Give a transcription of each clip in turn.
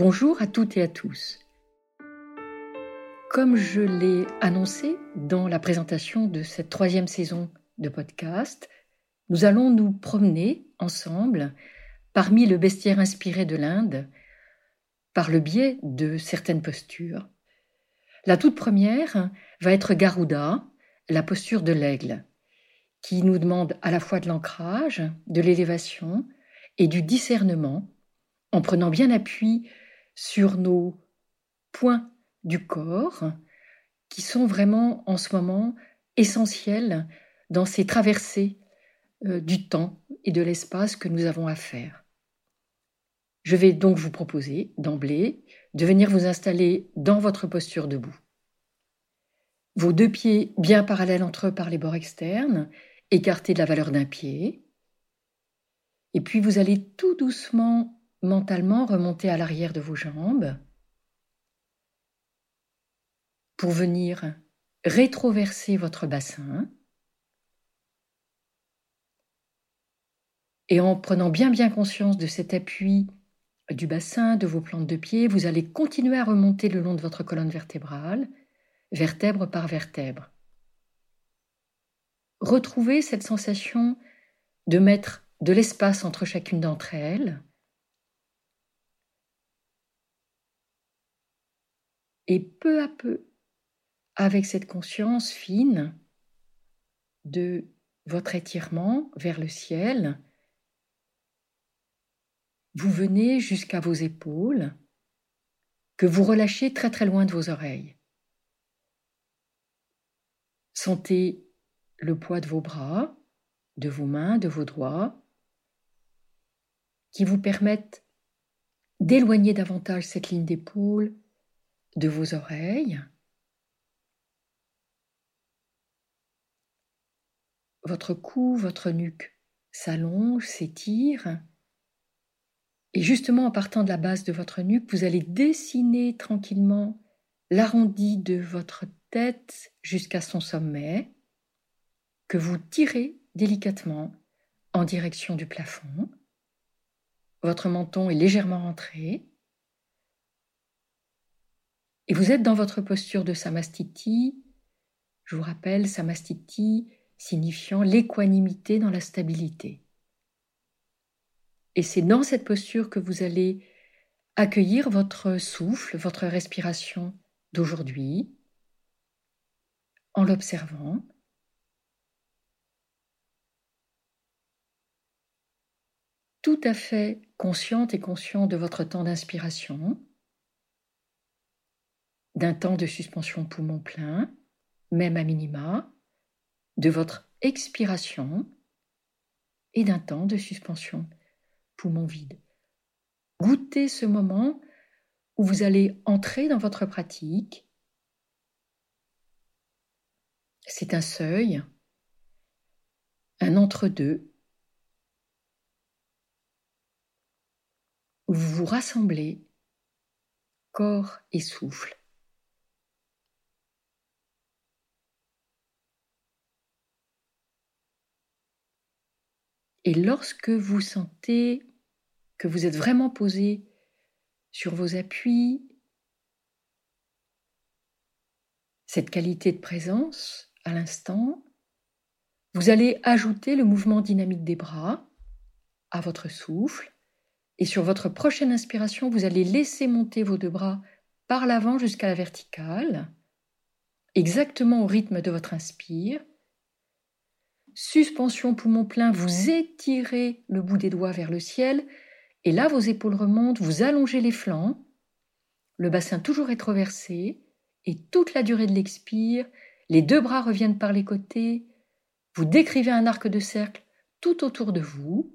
Bonjour à toutes et à tous. Comme je l'ai annoncé dans la présentation de cette troisième saison de podcast, nous allons nous promener ensemble parmi le bestiaire inspiré de l'Inde par le biais de certaines postures. La toute première va être Garuda, la posture de l'aigle, qui nous demande à la fois de l'ancrage, de l'élévation et du discernement en prenant bien appui sur nos points du corps qui sont vraiment en ce moment essentiels dans ces traversées euh, du temps et de l'espace que nous avons à faire. Je vais donc vous proposer d'emblée de venir vous installer dans votre posture debout. Vos deux pieds bien parallèles entre eux par les bords externes, écartés de la valeur d'un pied. Et puis vous allez tout doucement mentalement remonter à l'arrière de vos jambes pour venir rétroverser votre bassin et en prenant bien bien conscience de cet appui du bassin, de vos plantes de pied, vous allez continuer à remonter le long de votre colonne vertébrale, vertèbre par vertèbre. Retrouvez cette sensation de mettre de l'espace entre chacune d'entre elles, Et peu à peu, avec cette conscience fine de votre étirement vers le ciel, vous venez jusqu'à vos épaules, que vous relâchez très très loin de vos oreilles. Sentez le poids de vos bras, de vos mains, de vos doigts, qui vous permettent d'éloigner davantage cette ligne d'épaule de vos oreilles, votre cou, votre nuque s'allonge, s'étire, et justement en partant de la base de votre nuque, vous allez dessiner tranquillement l'arrondi de votre tête jusqu'à son sommet, que vous tirez délicatement en direction du plafond. Votre menton est légèrement rentré, et vous êtes dans votre posture de samastiti. Je vous rappelle, samastiti signifiant l'équanimité dans la stabilité. Et c'est dans cette posture que vous allez accueillir votre souffle, votre respiration d'aujourd'hui, en l'observant. Tout à fait consciente et conscient de votre temps d'inspiration d'un temps de suspension poumon plein, même à minima, de votre expiration et d'un temps de suspension poumon vide. Goûtez ce moment où vous allez entrer dans votre pratique. C'est un seuil, un entre-deux, où vous vous rassemblez, corps et souffle. Et lorsque vous sentez que vous êtes vraiment posé sur vos appuis, cette qualité de présence à l'instant, vous allez ajouter le mouvement dynamique des bras à votre souffle. Et sur votre prochaine inspiration, vous allez laisser monter vos deux bras par l'avant jusqu'à la verticale, exactement au rythme de votre inspire, suspension poumon plein, vous étirez le bout des doigts vers le ciel, et là vos épaules remontent, vous allongez les flancs, le bassin toujours rétroversé, et toute la durée de l'expire, les deux bras reviennent par les côtés, vous décrivez un arc de cercle tout autour de vous,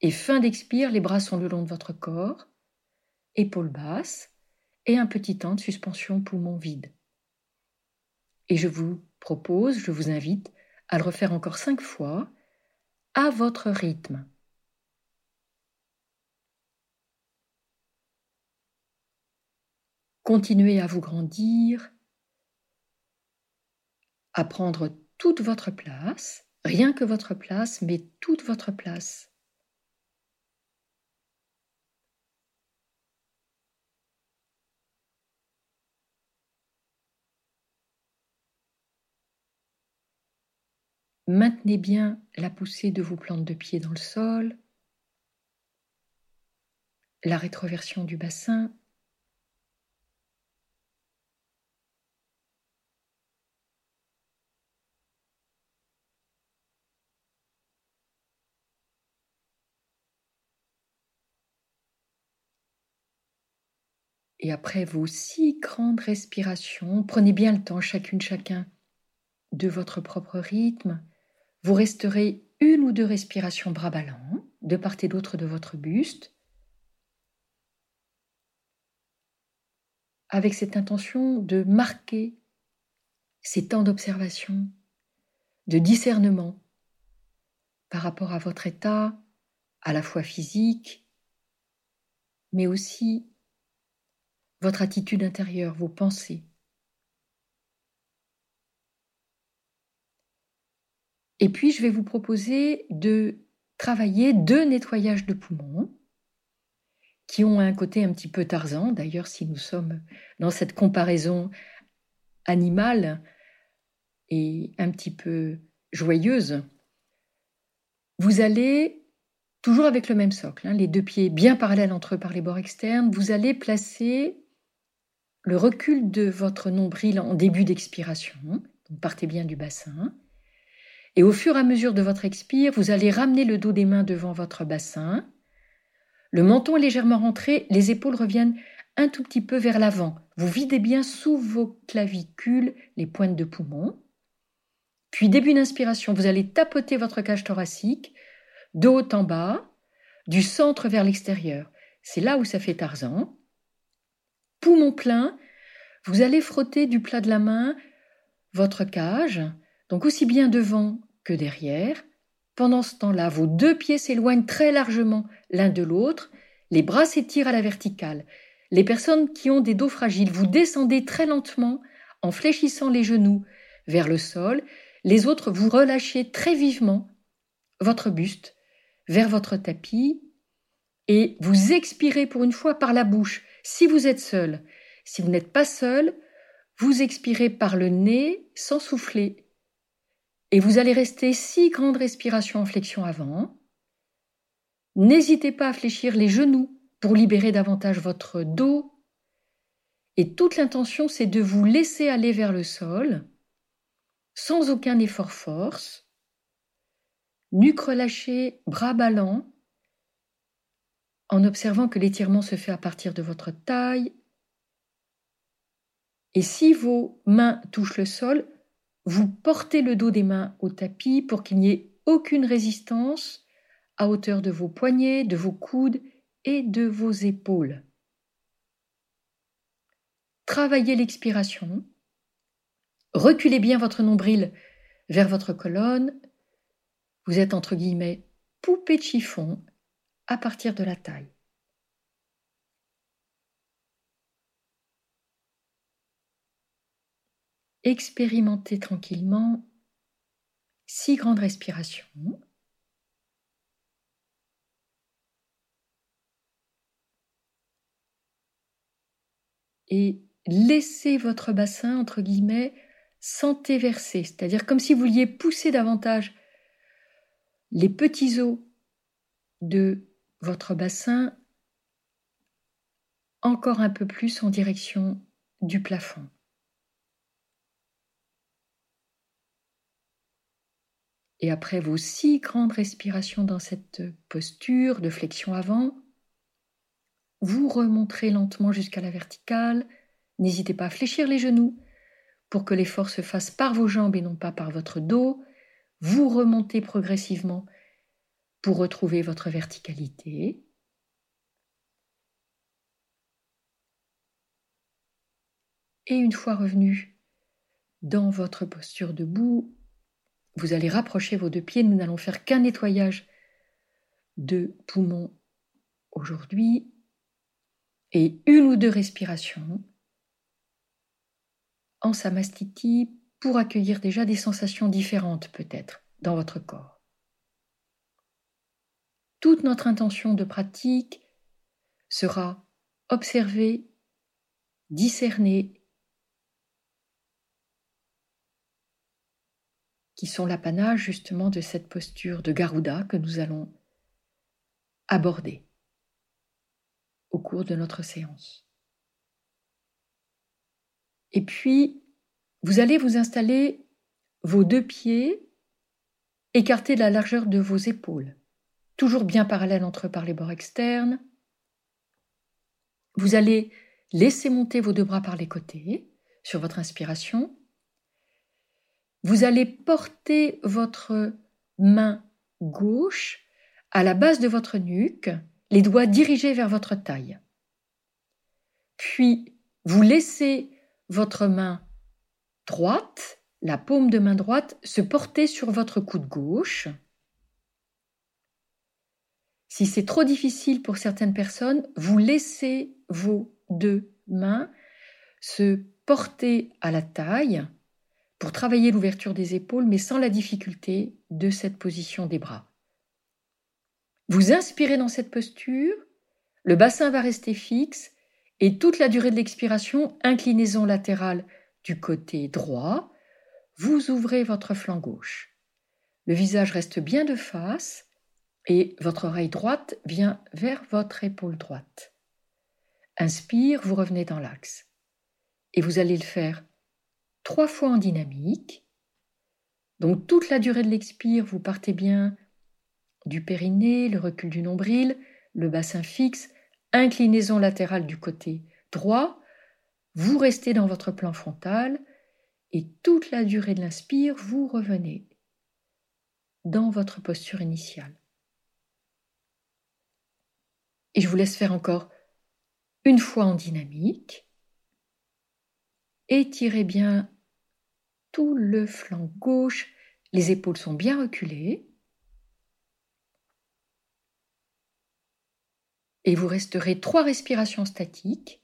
et fin d'expire, les bras sont le long de votre corps, épaules basses, et un petit temps de suspension poumon vide. Et je vous propose, je vous invite à le refaire encore cinq fois à votre rythme. Continuez à vous grandir, à prendre toute votre place, rien que votre place, mais toute votre place. Maintenez bien la poussée de vos plantes de pied dans le sol, la rétroversion du bassin. Et après vos six grandes respirations, prenez bien le temps, chacune, chacun, de votre propre rythme. Vous resterez une ou deux respirations bras ballants, de part et d'autre de votre buste. avec cette intention de marquer ces temps d'observation, de discernement par rapport à votre état, à la fois physique, mais aussi votre attitude intérieure, vos pensées. Et puis, je vais vous proposer de travailler deux nettoyages de poumons qui ont un côté un petit peu Tarzan. D'ailleurs, si nous sommes dans cette comparaison animale et un petit peu joyeuse, vous allez, toujours avec le même socle, hein, les deux pieds bien parallèles entre eux par les bords externes, vous allez placer le recul de votre nombril en début d'expiration. Partez bien du bassin. Et au fur et à mesure de votre expire, vous allez ramener le dos des mains devant votre bassin le menton est légèrement rentré, les épaules reviennent un tout petit peu vers l'avant. Vous videz bien sous vos clavicules les pointes de poumon. Puis, début d'inspiration, vous allez tapoter votre cage thoracique de haut en bas, du centre vers l'extérieur. C'est là où ça fait Tarzan. Poumon plein, vous allez frotter du plat de la main votre cage, donc aussi bien devant que derrière. Pendant ce temps-là, vos deux pieds s'éloignent très largement l'un de l'autre, les bras s'étirent à la verticale. Les personnes qui ont des dos fragiles, vous descendez très lentement en fléchissant les genoux vers le sol, les autres vous relâchez très vivement votre buste vers votre tapis et vous expirez pour une fois par la bouche si vous êtes seul. Si vous n'êtes pas seul, vous expirez par le nez sans souffler et vous allez rester six grandes respirations en flexion avant. N'hésitez pas à fléchir les genoux pour libérer davantage votre dos. Et toute l'intention, c'est de vous laisser aller vers le sol, sans aucun effort force. Nuque relâchée, bras ballants, en observant que l'étirement se fait à partir de votre taille. Et si vos mains touchent le sol, vous portez le dos des mains au tapis pour qu'il n'y ait aucune résistance à hauteur de vos poignets, de vos coudes et de vos épaules. Travaillez l'expiration. Reculez bien votre nombril vers votre colonne. Vous êtes entre guillemets poupée de chiffon à partir de la taille. Expérimentez tranquillement six grandes respirations. Et laissez votre bassin, entre guillemets, verser, c'est-à-dire comme si vous vouliez pousser davantage les petits os de votre bassin encore un peu plus en direction du plafond. Et après vos six grandes respirations dans cette posture de flexion avant, vous remonterez lentement jusqu'à la verticale. N'hésitez pas à fléchir les genoux pour que l'effort se fasse par vos jambes et non pas par votre dos. Vous remontez progressivement pour retrouver votre verticalité. Et une fois revenu dans votre posture debout, vous allez rapprocher vos deux pieds. Nous n'allons faire qu'un nettoyage de poumons aujourd'hui et une ou deux respirations en samastiti pour accueillir déjà des sensations différentes peut-être dans votre corps. Toute notre intention de pratique sera observer, discerner qui sont l'apanage justement de cette posture de Garuda que nous allons aborder au cours de notre séance. Et puis, vous allez vous installer vos deux pieds écartés de la largeur de vos épaules, toujours bien parallèles entre eux par les bords externes. Vous allez laisser monter vos deux bras par les côtés sur votre inspiration. Vous allez porter votre main gauche à la base de votre nuque, les doigts dirigés vers votre taille. Puis, vous laissez votre main droite, la paume de main droite, se porter sur votre coude gauche. Si c'est trop difficile pour certaines personnes, vous laissez vos deux mains se porter à la taille pour travailler l'ouverture des épaules, mais sans la difficulté de cette position des bras. Vous inspirez dans cette posture, le bassin va rester fixe et toute la durée de l'expiration, inclinaison latérale du côté droit, vous ouvrez votre flanc gauche. Le visage reste bien de face et votre oreille droite vient vers votre épaule droite. Inspire, vous revenez dans l'axe. Et vous allez le faire trois fois en dynamique. Donc toute la durée de l'expire, vous partez bien du périnée, le recul du nombril, le bassin fixe, inclinaison latérale du côté droit, vous restez dans votre plan frontal et toute la durée de l'inspire, vous revenez dans votre posture initiale. Et je vous laisse faire encore une fois en dynamique. Étirez bien le flanc gauche, les épaules sont bien reculées. Et vous resterez trois respirations statiques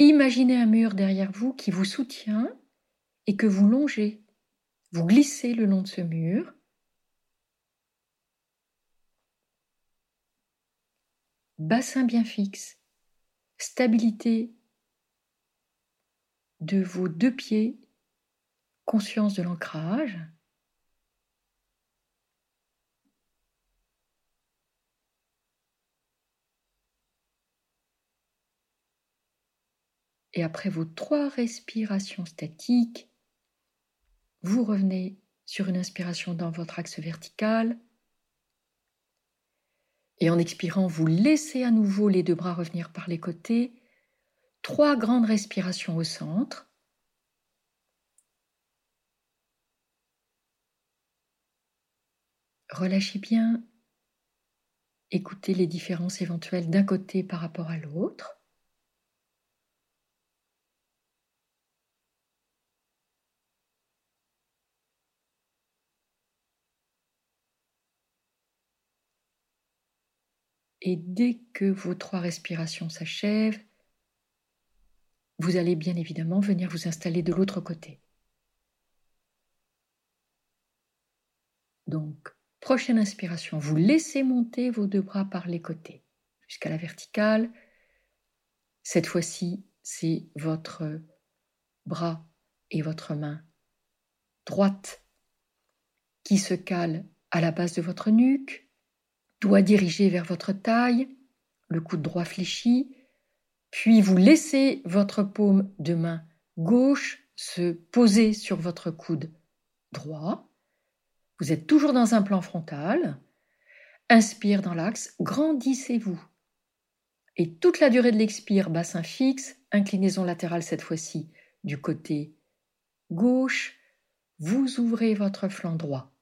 Imaginez un mur derrière vous qui vous soutient et que vous longez. Vous glissez le long de ce mur. Bassin bien fixe. Stabilité de vos deux pieds. Conscience de l'ancrage. Et après vos trois respirations statiques, vous revenez sur une inspiration dans votre axe vertical. Et en expirant, vous laissez à nouveau les deux bras revenir par les côtés. Trois grandes respirations au centre. Relâchez bien. Écoutez les différences éventuelles d'un côté par rapport à l'autre. Et dès que vos trois respirations s'achèvent, vous allez bien évidemment venir vous installer de l'autre côté. Donc, prochaine inspiration, vous laissez monter vos deux bras par les côtés jusqu'à la verticale. Cette fois-ci, c'est votre bras et votre main droite qui se cale à la base de votre nuque, doigt dirigé vers votre taille, le coude droit fléchi, puis vous laissez votre paume de main gauche se poser sur votre coude droit. Vous êtes toujours dans un plan frontal. Inspire dans l'axe, grandissez-vous. Et toute la durée de l'expire, bassin fixe, inclinaison latérale cette fois-ci du côté gauche, vous ouvrez votre flanc droit.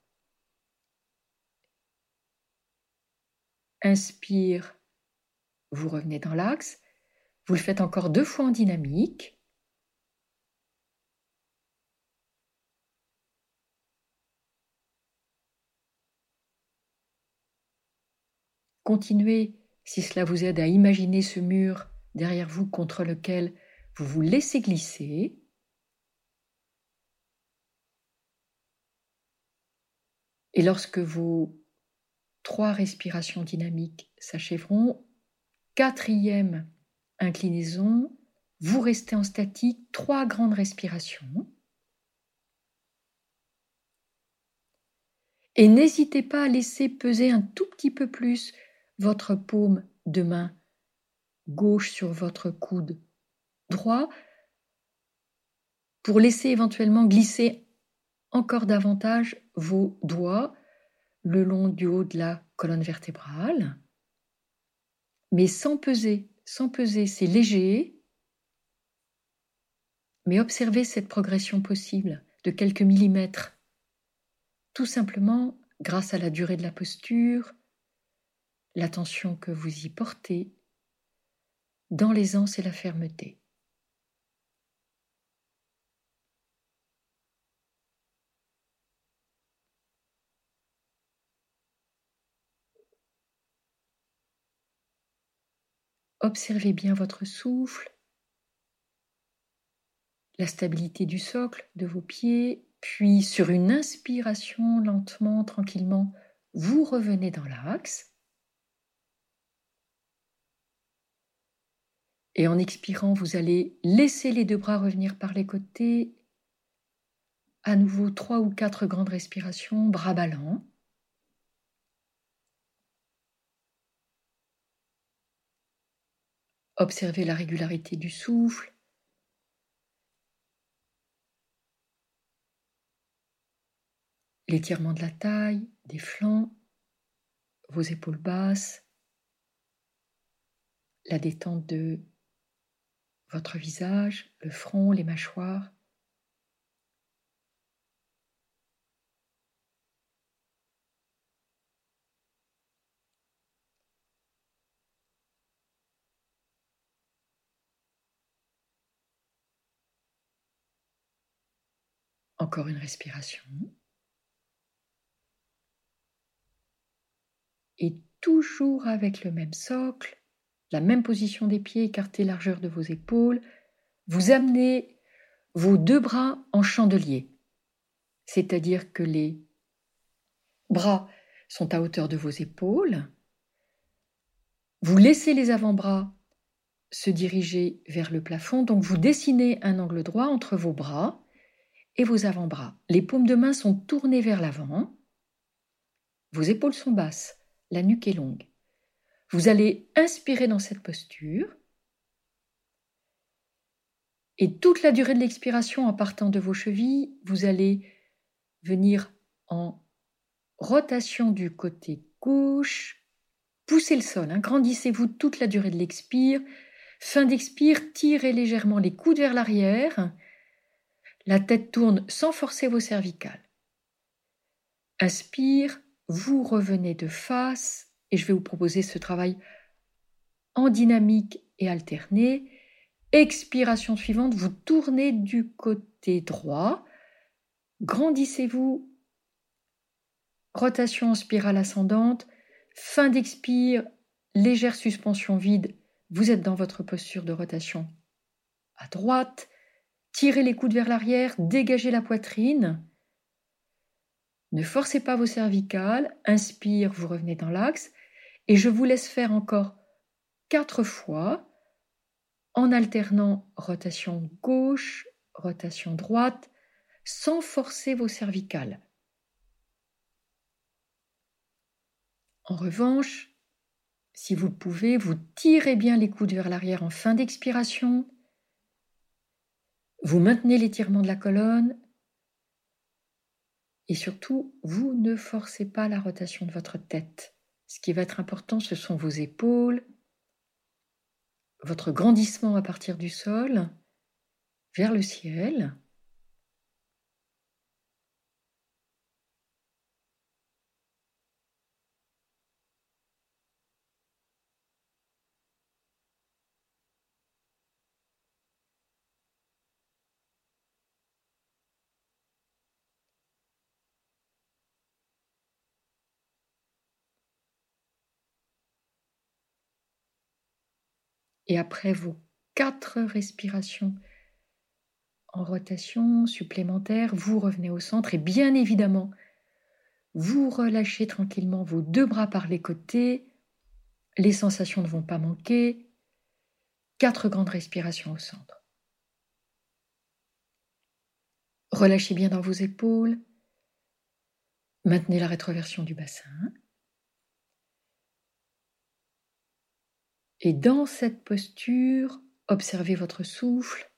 Inspire, vous revenez dans l'axe. Vous le faites encore deux fois en dynamique. Continuez si cela vous aide à imaginer ce mur derrière vous contre lequel vous vous laissez glisser. Et lorsque vous Trois respirations dynamiques s'achèveront. Quatrième inclinaison, vous restez en statique, trois grandes respirations. Et n'hésitez pas à laisser peser un tout petit peu plus votre paume de main gauche sur votre coude droit pour laisser éventuellement glisser encore davantage vos doigts le long du haut de la colonne vertébrale, mais sans peser, sans peser, c'est léger, mais observez cette progression possible de quelques millimètres, tout simplement grâce à la durée de la posture, l'attention que vous y portez, dans l'aisance et la fermeté. Observez bien votre souffle, la stabilité du socle de vos pieds, puis sur une inspiration lentement, tranquillement, vous revenez dans l'axe. Et en expirant, vous allez laisser les deux bras revenir par les côtés. À nouveau, trois ou quatre grandes respirations, bras ballants. Observez la régularité du souffle. L'étirement de la taille, des flancs, vos épaules basses, la détente de votre visage, le front, les mâchoires. Encore une respiration. Et toujours avec le même socle, la même position des pieds écartés largeur de vos épaules, vous amenez vos deux bras en chandelier. C'est-à-dire que les bras sont à hauteur de vos épaules. Vous laissez les avant-bras se diriger vers le plafond, donc vous dessinez un angle droit entre vos bras et vos avant-bras. Les paumes de main sont tournées vers l'avant. Vos épaules sont basses, la nuque est longue. Vous allez inspirer dans cette posture. Et toute la durée de l'expiration en partant de vos chevilles, vous allez venir en rotation du côté gauche. Poussez le sol, hein. grandissez-vous toute la durée de l'expire. Fin d'expire, tirez légèrement les coudes vers l'arrière la tête tourne sans forcer vos cervicales. Inspire, vous revenez de face et je vais vous proposer ce travail en dynamique et alterné. Expiration suivante, vous tournez du côté droit, grandissez-vous, rotation en spirale ascendante, fin d'expire, légère suspension vide, vous êtes dans votre posture de rotation à droite, Tirez les coudes vers l'arrière, dégagez la poitrine. Ne forcez pas vos cervicales. Inspire, vous revenez dans l'axe. Et je vous laisse faire encore quatre fois en alternant rotation gauche, rotation droite, sans forcer vos cervicales. En revanche, si vous pouvez, vous tirez bien les coudes vers l'arrière en fin d'expiration vous maintenez l'étirement de la colonne et surtout, vous ne forcez pas la rotation de votre tête. Ce qui va être important, ce sont vos épaules, votre grandissement à partir du sol vers le ciel. Et après vos quatre respirations en rotation supplémentaire, vous revenez au centre et bien évidemment, vous relâchez tranquillement vos deux bras par les côtés. Les sensations ne vont pas manquer. Quatre grandes respirations au centre. Relâchez bien dans vos épaules. Maintenez la rétroversion du bassin. Et dans cette posture, observez votre souffle,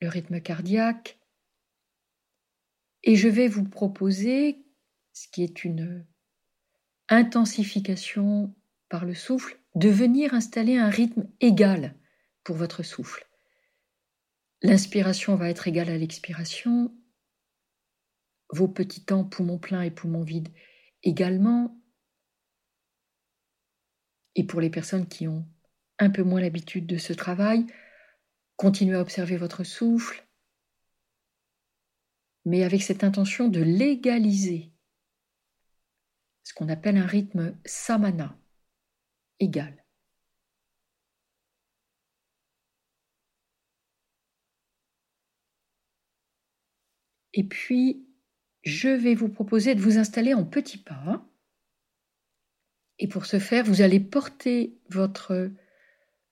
le rythme cardiaque. Et je vais vous proposer, ce qui est une intensification par le souffle, de venir installer un rythme égal pour votre souffle. L'inspiration va être égale à l'expiration, vos petits temps poumons pleins et poumons vides également. Et pour les personnes qui ont un peu moins l'habitude de ce travail, continuez à observer votre souffle, mais avec cette intention de légaliser, ce qu'on appelle un rythme samana, égal. Et puis, je vais vous proposer de vous installer en petits pas. Et pour ce faire, vous allez porter votre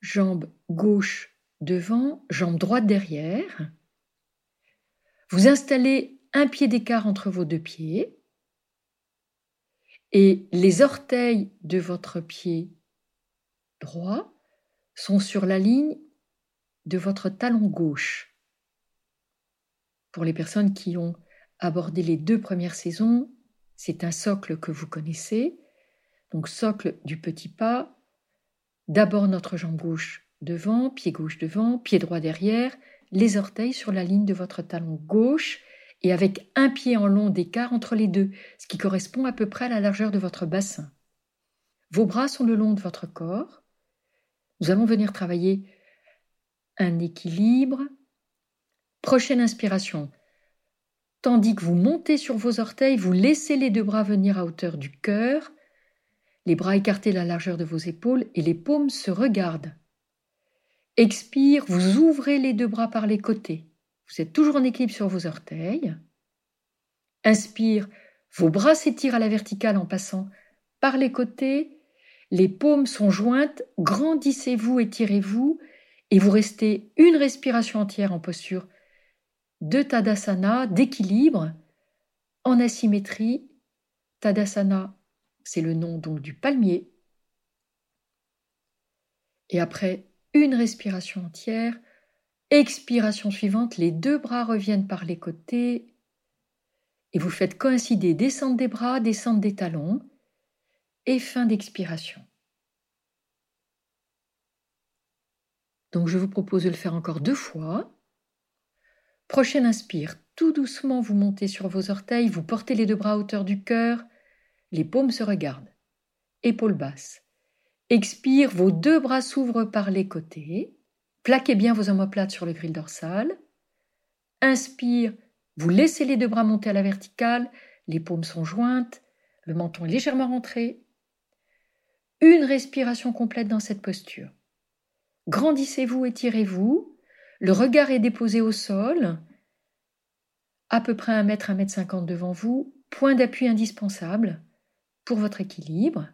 jambe gauche devant, jambe droite derrière. Vous installez un pied d'écart entre vos deux pieds et les orteils de votre pied droit sont sur la ligne de votre talon gauche. Pour les personnes qui ont abordé les deux premières saisons, c'est un socle que vous connaissez. Donc socle du petit pas, d'abord notre jambe gauche devant, pied gauche devant, pied droit derrière, les orteils sur la ligne de votre talon gauche et avec un pied en long d'écart entre les deux, ce qui correspond à peu près à la largeur de votre bassin. Vos bras sont le long de votre corps. Nous allons venir travailler un équilibre. Prochaine inspiration. Tandis que vous montez sur vos orteils, vous laissez les deux bras venir à hauteur du cœur, les bras écartés la largeur de vos épaules et les paumes se regardent. Expire, vous ouvrez les deux bras par les côtés. Vous êtes toujours en équilibre sur vos orteils. Inspire, vos bras s'étirent à la verticale en passant par les côtés. Les paumes sont jointes, grandissez-vous, étirez-vous et vous restez une respiration entière en posture de Tadasana, d'équilibre, en asymétrie. Tadasana, c'est le nom donc du palmier. Et après une respiration entière, Expiration suivante, les deux bras reviennent par les côtés et vous faites coïncider descente des bras, descente des talons et fin d'expiration. Donc je vous propose de le faire encore deux fois. Prochaine inspire, tout doucement vous montez sur vos orteils, vous portez les deux bras à hauteur du cœur, les paumes se regardent, épaules basses. Expire, vos deux bras s'ouvrent par les côtés. Plaquez bien vos omoplates sur le grill dorsal. Inspire, vous laissez les deux bras monter à la verticale, les paumes sont jointes, le menton est légèrement rentré. Une respiration complète dans cette posture. Grandissez-vous, étirez-vous. Le regard est déposé au sol, à peu près un mètre, un mètre cinquante devant vous. Point d'appui indispensable pour votre équilibre.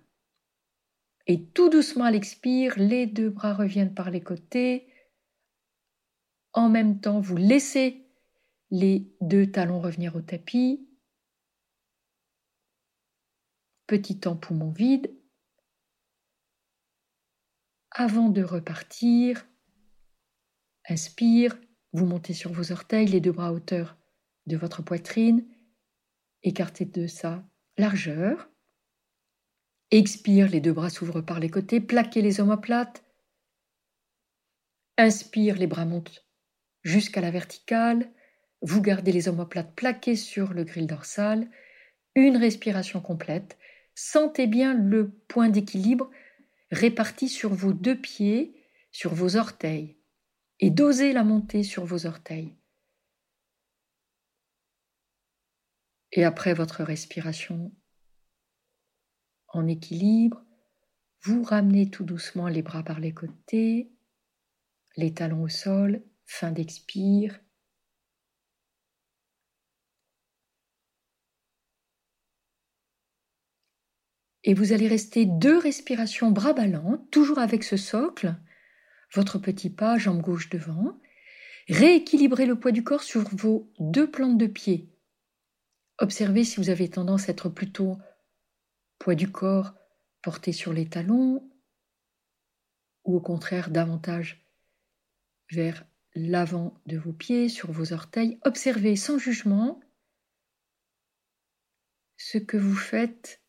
Et tout doucement à l'expire, les deux bras reviennent par les côtés, en même temps, vous laissez les deux talons revenir au tapis. Petit temps poumon vide. Avant de repartir, inspire, vous montez sur vos orteils, les deux bras à hauteur de votre poitrine, écartez de sa largeur. Expire, les deux bras s'ouvrent par les côtés, plaquez les omoplates. Inspire, les bras montent jusqu'à la verticale, vous gardez les omoplates plaquées sur le grill dorsal, une respiration complète, sentez bien le point d'équilibre réparti sur vos deux pieds, sur vos orteils, et dosez la montée sur vos orteils. Et après votre respiration en équilibre, vous ramenez tout doucement les bras par les côtés, les talons au sol fin d'expire. Et vous allez rester deux respirations bras ballants, toujours avec ce socle, votre petit pas, jambe gauche devant. Rééquilibrez le poids du corps sur vos deux plantes de pied. Observez si vous avez tendance à être plutôt poids du corps porté sur les talons ou au contraire davantage vers l'avant de vos pieds, sur vos orteils. Observez sans jugement ce que vous faites,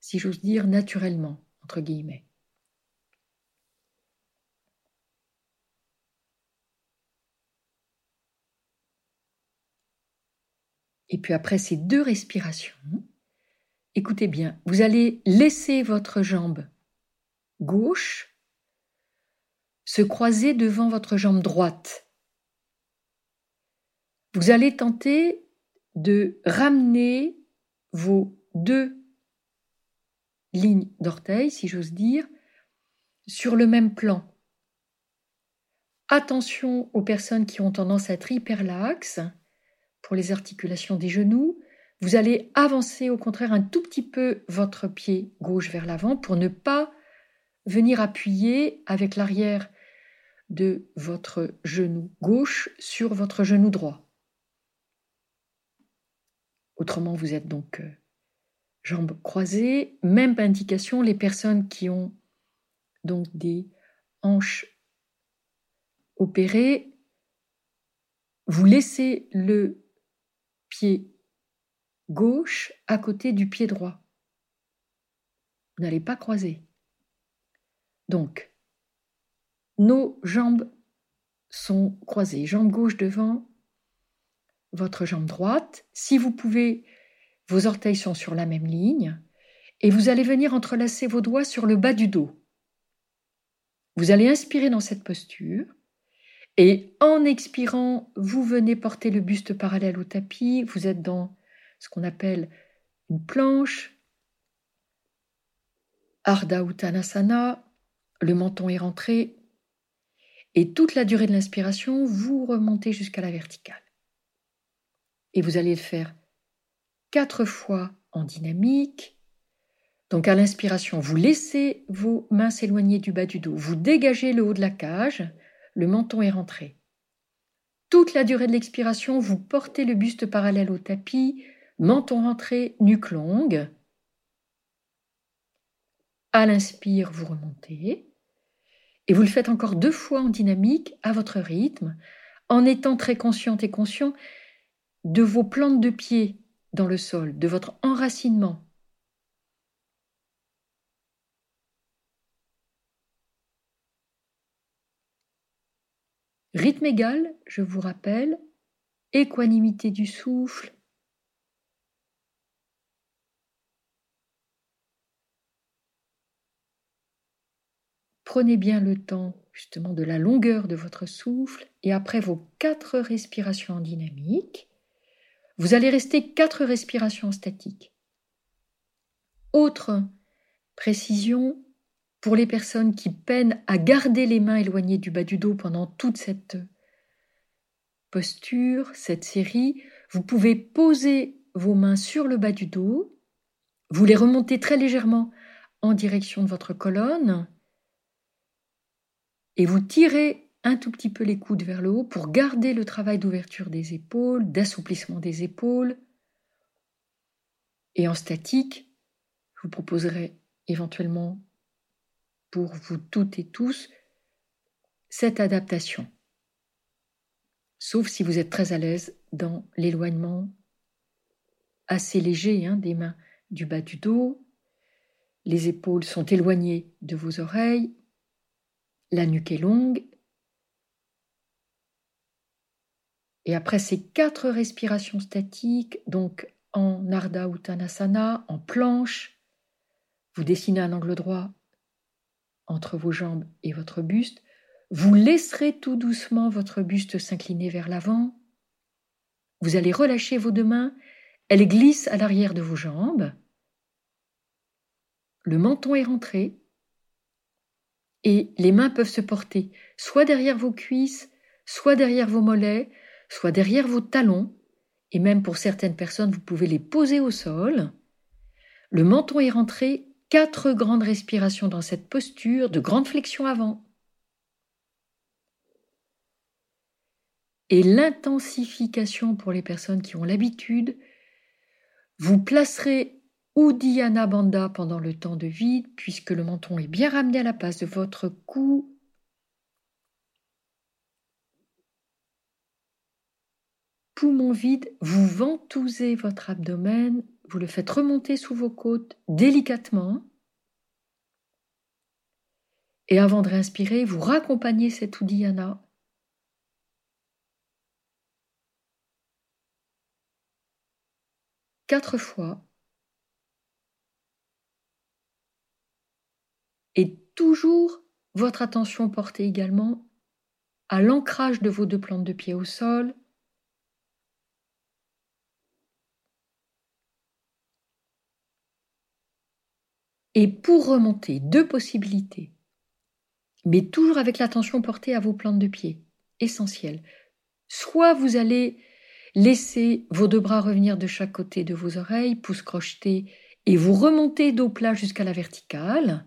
si j'ose dire, naturellement, entre guillemets. Et puis après ces deux respirations, écoutez bien, vous allez laisser votre jambe gauche se croiser devant votre jambe droite. Vous allez tenter de ramener vos deux lignes d'orteils, si j'ose dire, sur le même plan. Attention aux personnes qui ont tendance à être hyperlaxes pour les articulations des genoux. Vous allez avancer au contraire un tout petit peu votre pied gauche vers l'avant pour ne pas venir appuyer avec l'arrière de votre genou gauche sur votre genou droit. Autrement, vous êtes donc euh, jambes croisées. Même indication, les personnes qui ont donc des hanches opérées, vous laissez le pied gauche à côté du pied droit. Vous n'allez pas croiser. Donc, nos jambes sont croisées, jambe gauche devant, votre jambe droite. Si vous pouvez, vos orteils sont sur la même ligne, et vous allez venir entrelacer vos doigts sur le bas du dos. Vous allez inspirer dans cette posture, et en expirant, vous venez porter le buste parallèle au tapis, vous êtes dans ce qu'on appelle une planche, Ardha Uttanasana, le menton est rentré, et toute la durée de l'inspiration, vous remontez jusqu'à la verticale. Et vous allez le faire quatre fois en dynamique. Donc à l'inspiration, vous laissez vos mains s'éloigner du bas du dos, vous dégagez le haut de la cage, le menton est rentré. Toute la durée de l'expiration, vous portez le buste parallèle au tapis, menton rentré, nuque longue. À l'inspire, vous remontez. Et vous le faites encore deux fois en dynamique, à votre rythme, en étant très consciente et conscient de vos plantes de pied dans le sol, de votre enracinement, Rythme égal, je vous rappelle, équanimité du souffle, Prenez bien le temps justement de la longueur de votre souffle et après vos quatre respirations en dynamique, vous allez rester quatre respirations statiques. Autre précision, pour les personnes qui peinent à garder les mains éloignées du bas du dos pendant toute cette posture, cette série, vous pouvez poser vos mains sur le bas du dos, vous les remontez très légèrement en direction de votre colonne et vous tirez un tout petit peu les coudes vers le haut pour garder le travail d'ouverture des épaules, d'assouplissement des épaules. Et en statique, je vous proposerai éventuellement pour vous toutes et tous cette adaptation. Sauf si vous êtes très à l'aise dans l'éloignement assez léger hein, des mains du bas du dos. Les épaules sont éloignées de vos oreilles. La nuque est longue. Et après ces quatre respirations statiques, donc en Ardha Uttanasana, en planche, vous dessinez un angle droit entre vos jambes et votre buste. Vous laisserez tout doucement votre buste s'incliner vers l'avant. Vous allez relâcher vos deux mains. Elles glissent à l'arrière de vos jambes. Le menton est rentré. Et les mains peuvent se porter soit derrière vos cuisses, soit derrière vos mollets, soit derrière vos talons. Et même pour certaines personnes, vous pouvez les poser au sol. Le menton est rentré quatre grandes respirations dans cette posture de grande flexion avant. Et l'intensification pour les personnes qui ont l'habitude, Vous placerez Uddiyana Bandha pendant le temps de vide, puisque le menton est bien ramené à la base de votre cou. Poumon vide, vous ventousez votre abdomen, vous le faites remonter sous vos côtes délicatement. Et avant de réinspirer, vous raccompagnez cette Uddiyana quatre fois et toujours votre attention portée également à l'ancrage de vos deux plantes de pied au sol. Et pour remonter, deux possibilités, mais toujours avec l'attention portée à vos plantes de pied, essentiel. Soit vous allez Laissez vos deux bras revenir de chaque côté de vos oreilles, pouces crochetés, et vous remontez dos plat jusqu'à la verticale,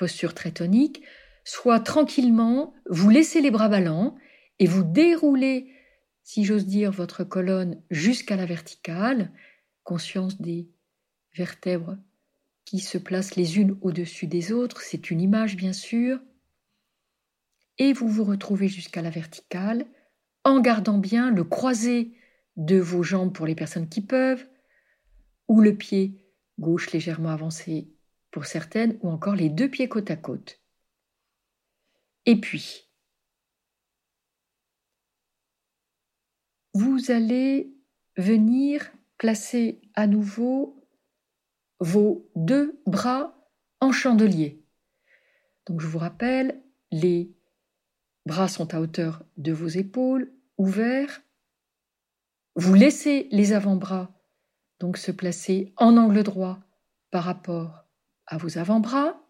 posture très tonique, soit tranquillement, vous laissez les bras ballants et vous déroulez, si j'ose dire, votre colonne jusqu'à la verticale, conscience des vertèbres qui se placent les unes au-dessus des autres, c'est une image bien sûr, et vous vous retrouvez jusqu'à la verticale, en gardant bien le croisé de vos jambes pour les personnes qui peuvent, ou le pied gauche légèrement avancé pour certaines, ou encore les deux pieds côte à côte. Et puis, vous allez venir placer à nouveau vos deux bras en chandelier. Donc je vous rappelle, les bras sont à hauteur de vos épaules, ouverts, vous laissez les avant-bras donc se placer en angle droit par rapport vos avant-bras.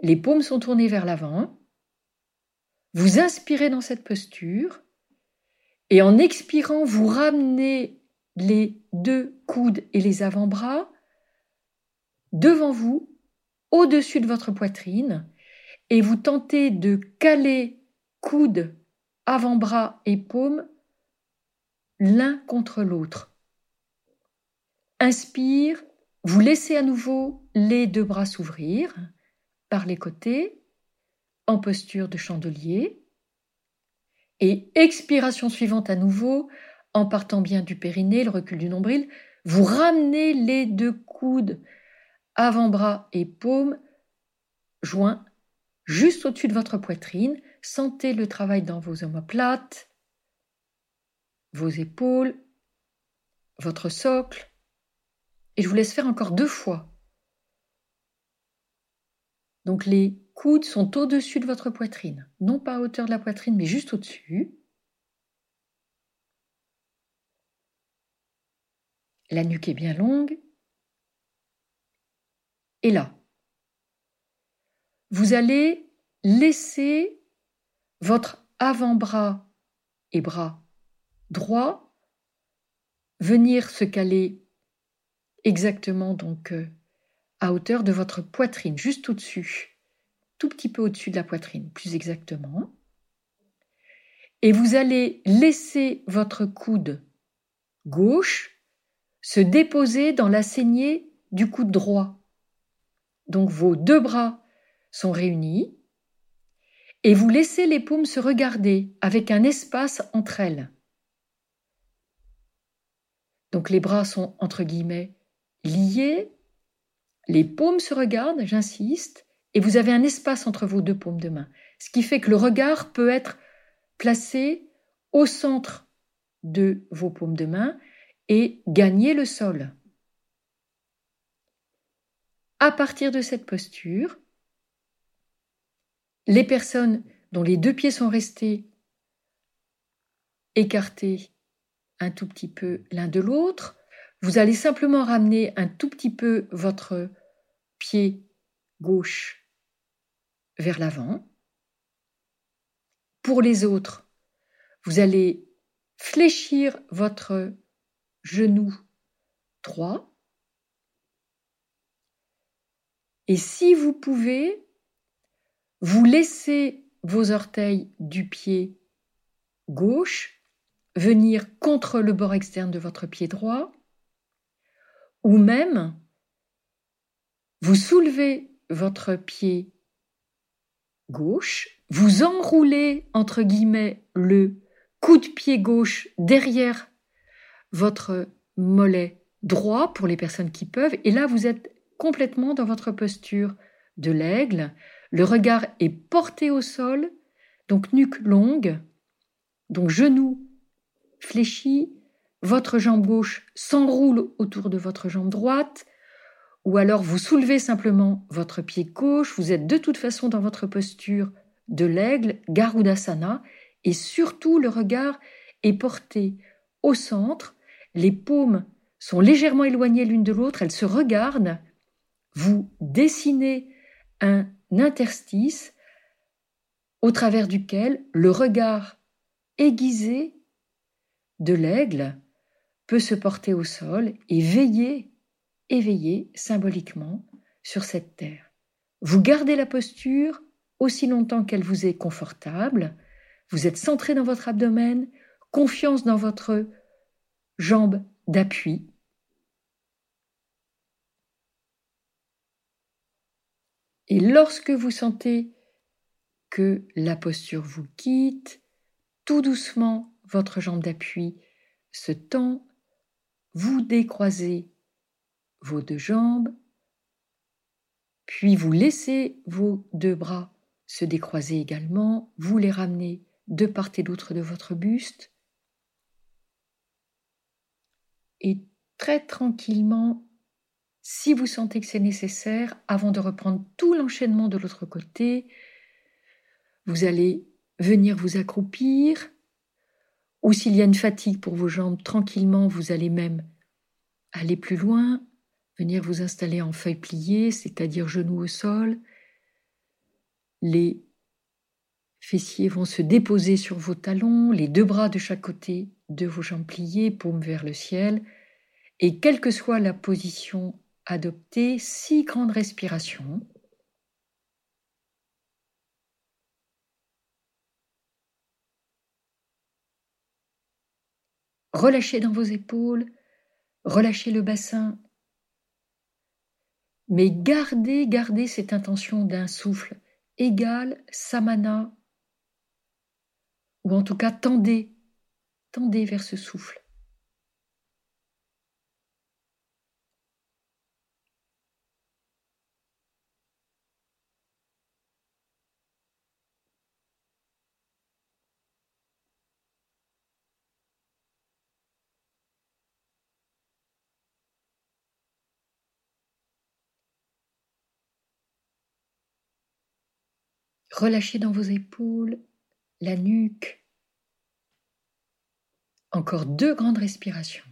Les paumes sont tournées vers l'avant. Vous inspirez dans cette posture et en expirant, vous ramenez les deux coudes et les avant-bras devant vous, au-dessus de votre poitrine, et vous tentez de caler coudes, avant-bras et paumes l'un contre l'autre. Inspire, vous laissez à nouveau les deux bras s'ouvrir par les côtés en posture de chandelier. Et expiration suivante à nouveau, en partant bien du périnée, le recul du nombril, vous ramenez les deux coudes, avant-bras et paume, joints juste au-dessus de votre poitrine. Sentez le travail dans vos omoplates, vos épaules, votre socle. Et je vous laisse faire encore deux fois. Donc les coudes sont au-dessus de votre poitrine, non pas à hauteur de la poitrine, mais juste au-dessus. La nuque est bien longue. Et là, vous allez laisser votre avant-bras et bras droit, venir se caler exactement donc euh, à hauteur de votre poitrine, juste au-dessus, tout petit peu au-dessus de la poitrine, plus exactement. Et vous allez laisser votre coude gauche se déposer dans la saignée du coude droit. Donc vos deux bras sont réunis et vous laissez les paumes se regarder avec un espace entre elles. Donc les bras sont entre guillemets liés, les paumes se regardent, j'insiste, et vous avez un espace entre vos deux paumes de main, ce qui fait que le regard peut être placé au centre de vos paumes de main et gagner le sol. À partir de cette posture, les personnes dont les deux pieds sont restés écartés un tout petit peu l'un de l'autre. Vous allez simplement ramener un tout petit peu votre pied gauche vers l'avant. Pour les autres, vous allez fléchir votre genou droit. Et si vous pouvez, vous laissez vos orteils du pied gauche venir contre le bord externe de votre pied droit, ou même vous soulevez votre pied gauche, vous enroulez entre guillemets le coup de pied gauche derrière votre mollet droit pour les personnes qui peuvent, et là vous êtes complètement dans votre posture de l'aigle, le regard est porté au sol, donc nuque longue, donc genou fléchi, votre jambe gauche s'enroule autour de votre jambe droite, ou alors vous soulevez simplement votre pied gauche, vous êtes de toute façon dans votre posture de l'aigle, Garudasana, et surtout le regard est porté au centre, les paumes sont légèrement éloignées l'une de l'autre, elles se regardent, vous dessinez un interstice au travers duquel le regard aiguisé de l'aigle se porter au sol et veiller, éveiller symboliquement sur cette terre. Vous gardez la posture aussi longtemps qu'elle vous est confortable, vous êtes centré dans votre abdomen, confiance dans votre jambe d'appui. Et lorsque vous sentez que la posture vous quitte, tout doucement, votre jambe d'appui se tend, vous décroisez vos deux jambes, puis vous laissez vos deux bras se décroiser également, vous les ramenez de part et d'autre de votre buste, et très tranquillement, si vous sentez que c'est nécessaire, avant de reprendre tout l'enchaînement de l'autre côté, vous allez venir vous accroupir, ou s'il y a une fatigue pour vos jambes, tranquillement, vous allez même aller plus loin, venir vous installer en feuille pliée, c'est-à-dire genoux au sol. Les fessiers vont se déposer sur vos talons, les deux bras de chaque côté de vos jambes pliées, paumes vers le ciel, et quelle que soit la position adoptée, six grandes respirations. Relâchez dans vos épaules, relâchez le bassin, mais gardez, gardez cette intention d'un souffle égal, samana, ou en tout cas tendez, tendez vers ce souffle. Relâchez dans vos épaules, la nuque. Encore deux grandes respirations.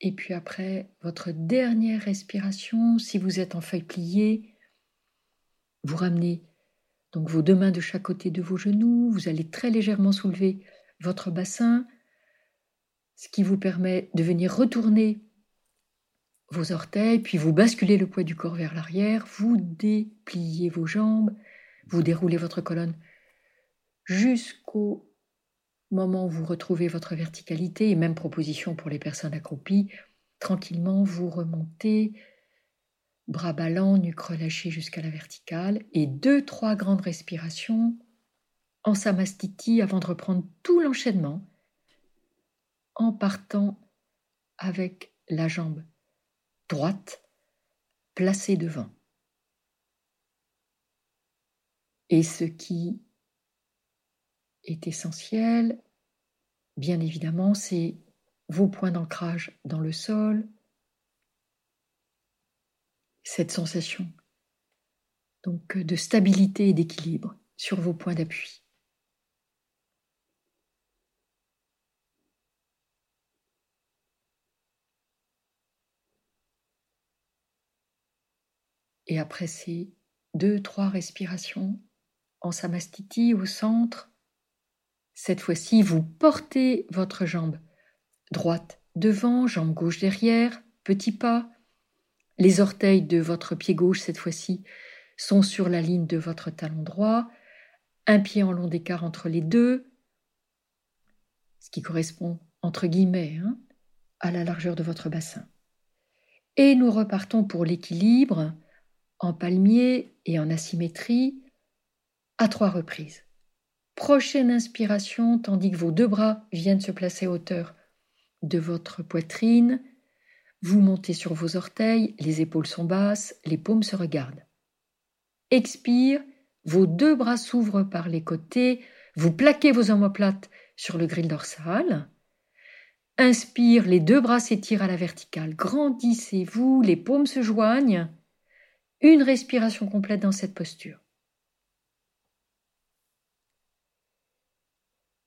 Et puis après, votre dernière respiration, si vous êtes en feuille pliée, vous ramenez donc vos deux mains de chaque côté de vos genoux, vous allez très légèrement soulever votre bassin, ce qui vous permet de venir retourner vos orteils, puis vous basculez le poids du corps vers l'arrière, vous dépliez vos jambes, vous déroulez votre colonne jusqu'au moment où vous retrouvez votre verticalité, et même proposition pour les personnes accroupies, tranquillement vous remontez bras ballants, nuque relâchée jusqu'à la verticale, et deux, trois grandes respirations en samastiti avant de reprendre tout l'enchaînement en partant avec la jambe droite placée devant. Et ce qui est essentiel, bien évidemment, c'est vos points d'ancrage dans le sol, cette sensation donc de stabilité et d'équilibre sur vos points d'appui. Et après ces deux, trois respirations en samastiti au centre, cette fois-ci, vous portez votre jambe droite devant, jambe gauche derrière, petit pas. Les orteils de votre pied gauche, cette fois-ci, sont sur la ligne de votre talon droit, un pied en long d'écart entre les deux, ce qui correspond, entre guillemets, hein, à la largeur de votre bassin. Et nous repartons pour l'équilibre en palmier et en asymétrie à trois reprises. Prochaine inspiration, tandis que vos deux bras viennent se placer à hauteur de votre poitrine, vous montez sur vos orteils, les épaules sont basses, les paumes se regardent. Expire, vos deux bras s'ouvrent par les côtés, vous plaquez vos omoplates sur le grill dorsal. Inspire, les deux bras s'étirent à la verticale. Grandissez-vous, les paumes se joignent. Une respiration complète dans cette posture.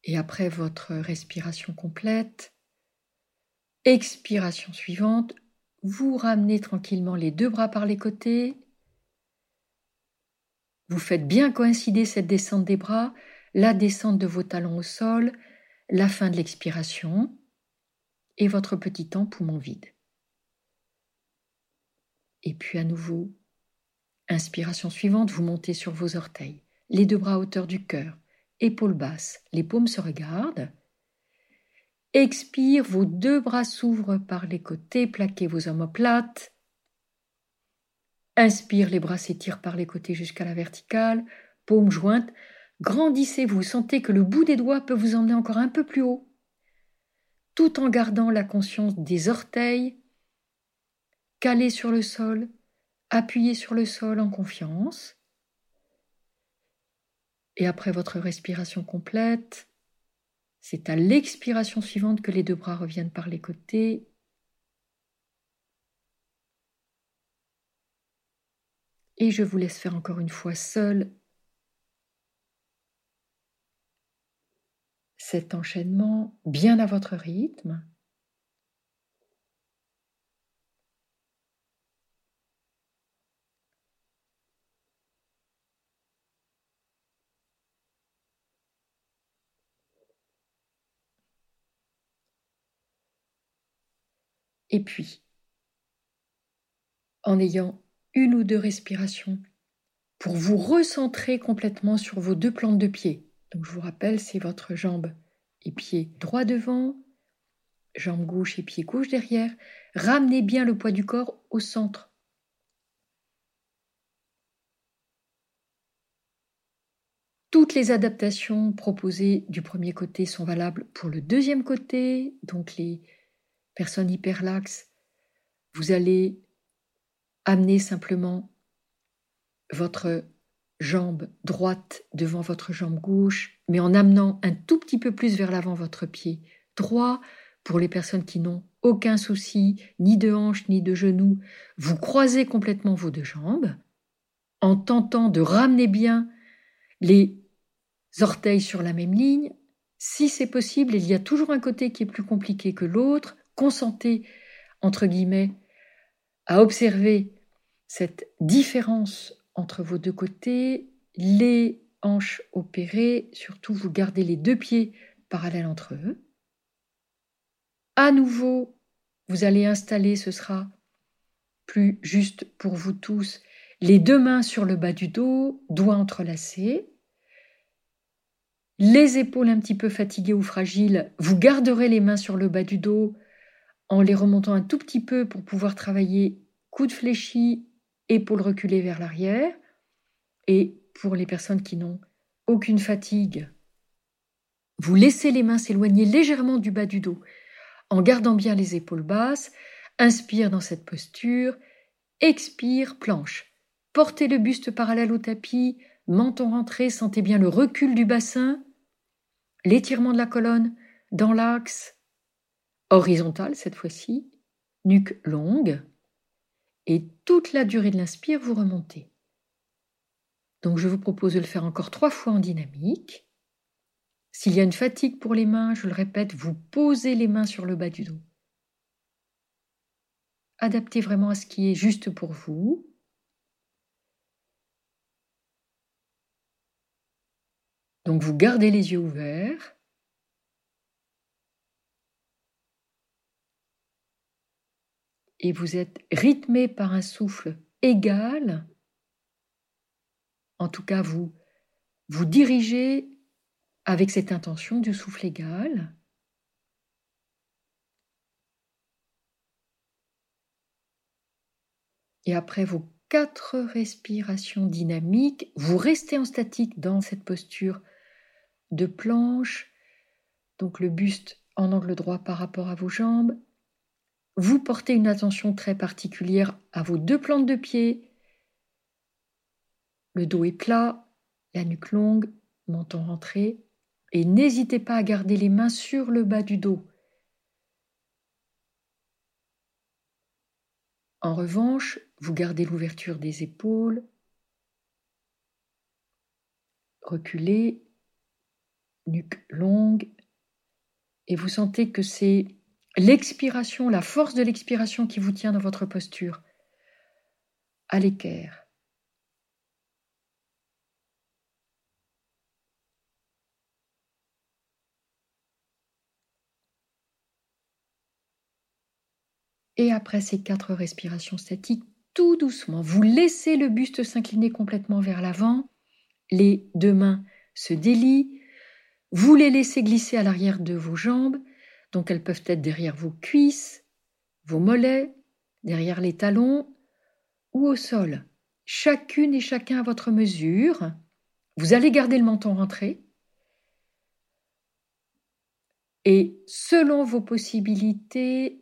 Et après votre respiration complète, expiration suivante, vous ramenez tranquillement les deux bras par les côtés. Vous faites bien coïncider cette descente des bras, la descente de vos talons au sol, la fin de l'expiration et votre petit temps poumon vide. Et puis à nouveau, inspiration suivante, vous montez sur vos orteils, les deux bras hauteur du cœur, épaules basses, les paumes se regardent. Expire, vos deux bras s'ouvrent par les côtés, plaquez vos omoplates. Inspire, les bras s'étirent par les côtés jusqu'à la verticale, paumes jointes. Grandissez-vous, sentez que le bout des doigts peut vous emmener encore un peu plus haut, tout en gardant la conscience des orteils, calés sur le sol, appuyés sur le sol en confiance. Et après votre respiration complète, c'est à l'expiration suivante que les deux bras reviennent par les côtés. Et je vous laisse faire encore une fois seul cet enchaînement bien à votre rythme. Et puis, en ayant une ou deux respirations, pour vous recentrer complètement sur vos deux plantes de pied. Donc je vous rappelle, c'est votre jambe et pied droit devant, jambe gauche et pied gauche derrière. Ramenez bien le poids du corps au centre. Toutes les adaptations proposées du premier côté sont valables pour le deuxième côté, donc les personne hyperlaxe, vous allez amener simplement votre jambe droite devant votre jambe gauche, mais en amenant un tout petit peu plus vers l'avant votre pied droit. Pour les personnes qui n'ont aucun souci, ni de hanche, ni de genou, vous croisez complètement vos deux jambes, en tentant de ramener bien les orteils sur la même ligne. Si c'est possible, il y a toujours un côté qui est plus compliqué que l'autre consentez, entre guillemets, à observer cette différence entre vos deux côtés, les hanches opérées, surtout vous gardez les deux pieds parallèles entre eux. À nouveau, vous allez installer, ce sera plus juste pour vous tous, les deux mains sur le bas du dos, doigts entrelacés. Les épaules un petit peu fatiguées ou fragiles, vous garderez les mains sur le bas du dos, en les remontant un tout petit peu pour pouvoir travailler coude fléchi, épaules reculées vers l'arrière. Et pour les personnes qui n'ont aucune fatigue, vous laissez les mains s'éloigner légèrement du bas du dos en gardant bien les épaules basses. Inspire dans cette posture. Expire, planche. Portez le buste parallèle au tapis, menton rentré, sentez bien le recul du bassin, l'étirement de la colonne dans l'axe, horizontale cette fois-ci, nuque longue, et toute la durée de l'inspire, vous remontez. Donc je vous propose de le faire encore trois fois en dynamique. S'il y a une fatigue pour les mains, je le répète, vous posez les mains sur le bas du dos. Adaptez vraiment à ce qui est juste pour vous. Donc vous gardez les yeux ouverts. Et vous êtes rythmé par un souffle égal, en tout cas vous vous dirigez avec cette intention du souffle égal. Et après vos quatre respirations dynamiques, vous restez en statique dans cette posture de planche, donc le buste en angle droit par rapport à vos jambes. Vous portez une attention très particulière à vos deux plantes de pied. Le dos est plat, la nuque longue, menton rentré, et n'hésitez pas à garder les mains sur le bas du dos. En revanche, vous gardez l'ouverture des épaules, reculez, nuque longue, et vous sentez que c'est l'expiration, la force de l'expiration qui vous tient dans votre posture, à l'équerre. Et après ces quatre respirations statiques, tout doucement, vous laissez le buste s'incliner complètement vers l'avant, les deux mains se délient, vous les laissez glisser à l'arrière de vos jambes, donc elles peuvent être derrière vos cuisses, vos mollets, derrière les talons ou au sol. Chacune et chacun à votre mesure. Vous allez garder le menton rentré. Et selon vos possibilités,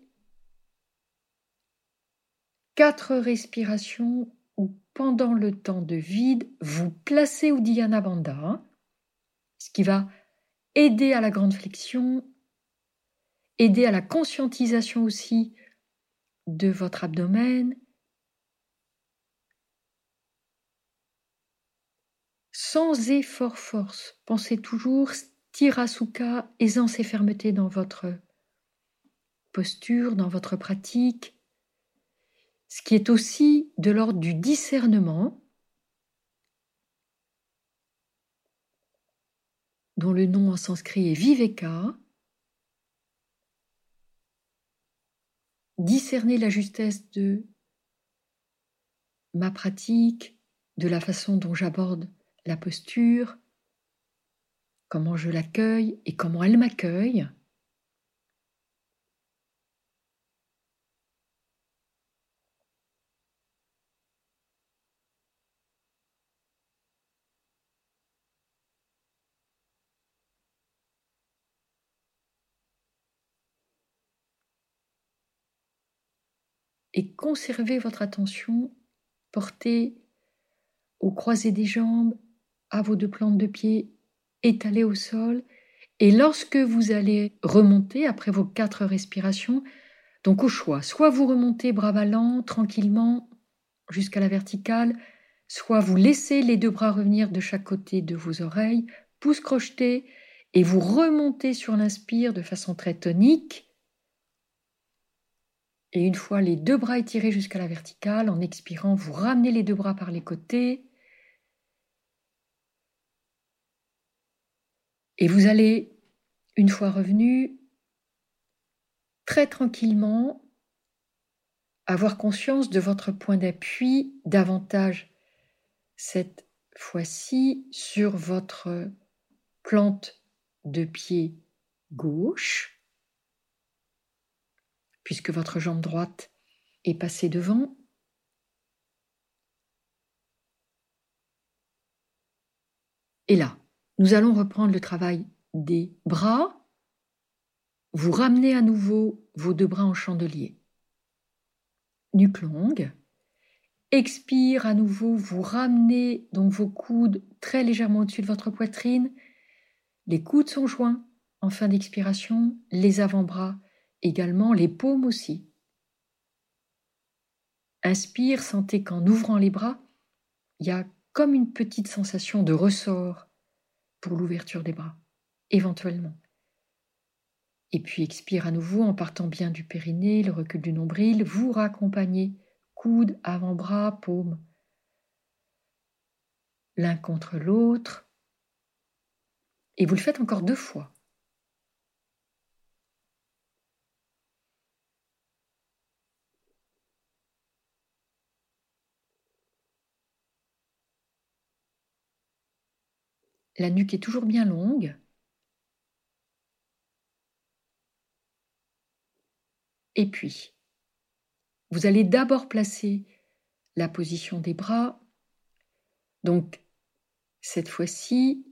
quatre respirations ou pendant le temps de vide, vous placez Uddiyana Bandha, ce qui va aider à la grande flexion, aider à la conscientisation aussi de votre abdomen, sans effort force. Pensez toujours Tirasuka, aisance et fermeté dans votre posture, dans votre pratique ce qui est aussi de l'ordre du discernement, dont le nom en sanskrit est Viveka, discerner la justesse de ma pratique, de la façon dont j'aborde la posture, comment je l'accueille et comment elle m'accueille. Et conservez votre attention portée aux croisées des jambes, à vos deux plantes de pied étalées au sol. Et lorsque vous allez remonter après vos quatre respirations, donc au choix, soit vous remontez bras ballants tranquillement jusqu'à la verticale, soit vous laissez les deux bras revenir de chaque côté de vos oreilles, pouces crochetés, et vous remontez sur l'inspire de façon très tonique, et une fois les deux bras étirés jusqu'à la verticale, en expirant, vous ramenez les deux bras par les côtés. Et vous allez, une fois revenu, très tranquillement, avoir conscience de votre point d'appui davantage cette fois-ci sur votre plante de pied gauche puisque votre jambe droite est passée devant. Et là, nous allons reprendre le travail des bras. Vous ramenez à nouveau vos deux bras en chandelier. Nuque longue. Expire à nouveau, vous ramenez donc vos coudes très légèrement au-dessus de votre poitrine. Les coudes sont joints en fin d'expiration, les avant-bras également les paumes aussi. Inspire, sentez qu'en ouvrant les bras, il y a comme une petite sensation de ressort pour l'ouverture des bras, éventuellement. Et puis expire à nouveau en partant bien du périnée, le recul du nombril, vous raccompagnez coude, avant-bras, paume, l'un contre l'autre. Et vous le faites encore deux fois. La nuque est toujours bien longue. Et puis, vous allez d'abord placer la position des bras. Donc, cette fois-ci,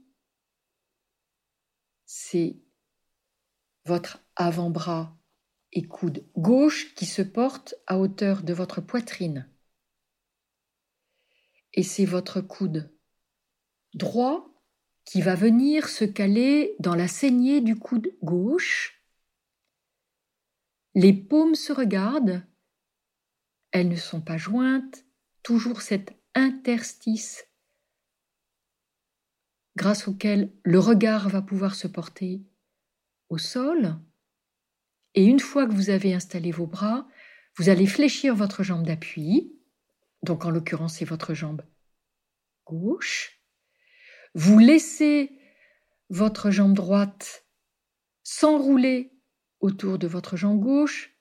c'est votre avant-bras et coude gauche qui se porte à hauteur de votre poitrine. Et c'est votre coude droit qui va venir se caler dans la saignée du coude gauche. Les paumes se regardent, elles ne sont pas jointes, toujours cet interstice grâce auquel le regard va pouvoir se porter au sol. Et une fois que vous avez installé vos bras, vous allez fléchir votre jambe d'appui, donc en l'occurrence c'est votre jambe gauche. Vous laissez votre jambe droite s'enrouler autour de votre jambe gauche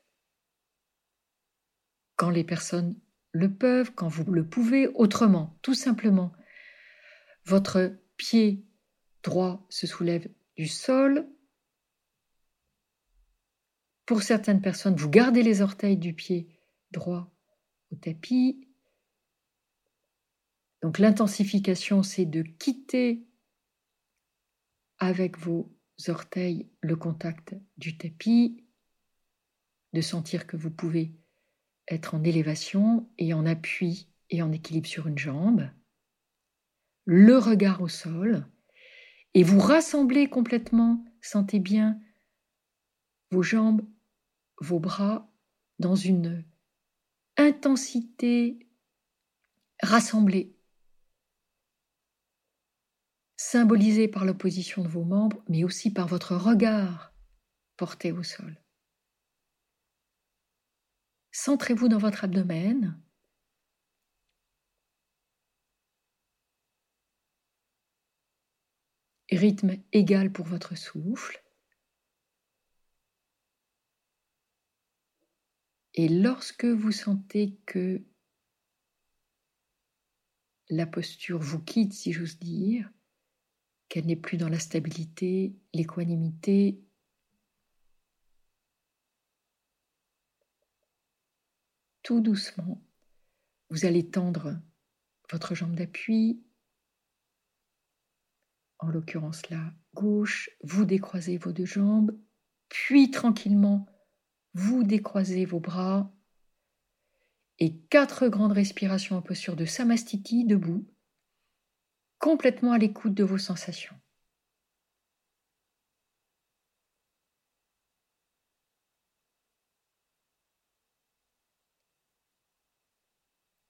quand les personnes le peuvent, quand vous le pouvez, autrement, tout simplement. Votre pied droit se soulève du sol. Pour certaines personnes, vous gardez les orteils du pied droit au tapis. Donc l'intensification, c'est de quitter avec vos orteils le contact du tapis, de sentir que vous pouvez être en élévation et en appui et en équilibre sur une jambe, le regard au sol, et vous rassemblez complètement, sentez bien vos jambes, vos bras dans une intensité rassemblée symbolisé par l'opposition de vos membres, mais aussi par votre regard porté au sol. Centrez-vous dans votre abdomen. Rythme égal pour votre souffle. Et lorsque vous sentez que la posture vous quitte, si j'ose dire, qu'elle n'est plus dans la stabilité, l'équanimité. Tout doucement, vous allez tendre votre jambe d'appui, en l'occurrence la gauche, vous décroisez vos deux jambes, puis tranquillement, vous décroisez vos bras. Et quatre grandes respirations en posture de Samastiti debout complètement à l'écoute de vos sensations.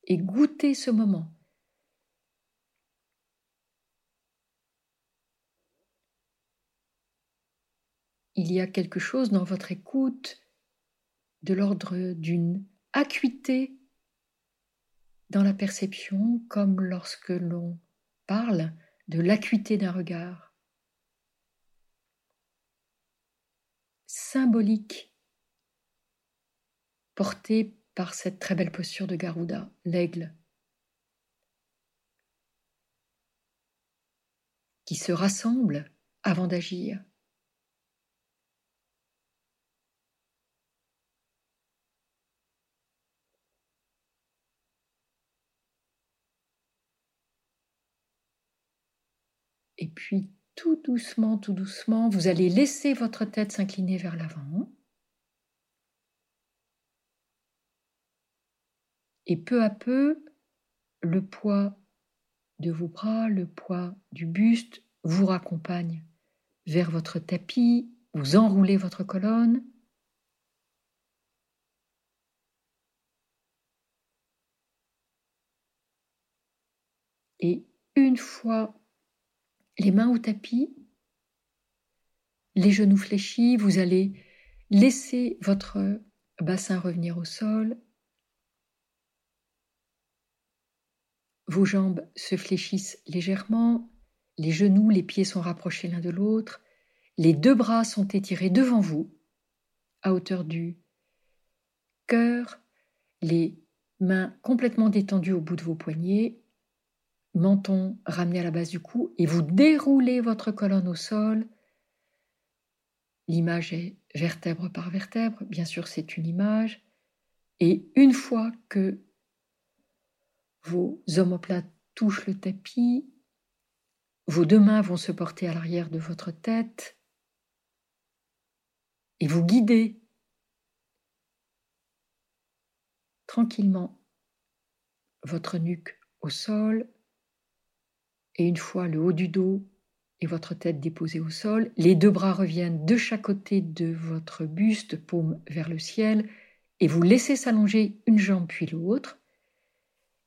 Et goûtez ce moment. Il y a quelque chose dans votre écoute de l'ordre d'une acuité dans la perception, comme lorsque l'on parle de l'acuité d'un regard. Symbolique, porté par cette très belle posture de Garuda, l'aigle, qui se rassemble avant d'agir. Et puis tout doucement, tout doucement, vous allez laisser votre tête s'incliner vers l'avant. Et peu à peu, le poids de vos bras, le poids du buste vous raccompagne vers votre tapis, vous enroulez votre colonne. Et une fois les mains au tapis, les genoux fléchis, vous allez laisser votre bassin revenir au sol. Vos jambes se fléchissent légèrement, les genoux, les pieds sont rapprochés l'un de l'autre, les deux bras sont étirés devant vous, à hauteur du cœur, les mains complètement détendues au bout de vos poignets, menton ramené à la base du cou, et vous déroulez votre colonne au sol. L'image est vertèbre par vertèbre, bien sûr c'est une image, et une fois que vos omoplates touchent le tapis, vos deux mains vont se porter à l'arrière de votre tête et vous guidez tranquillement votre nuque au sol et une fois le haut du dos et votre tête déposée au sol, les deux bras reviennent de chaque côté de votre buste, paume vers le ciel, et vous laissez s'allonger une jambe puis l'autre,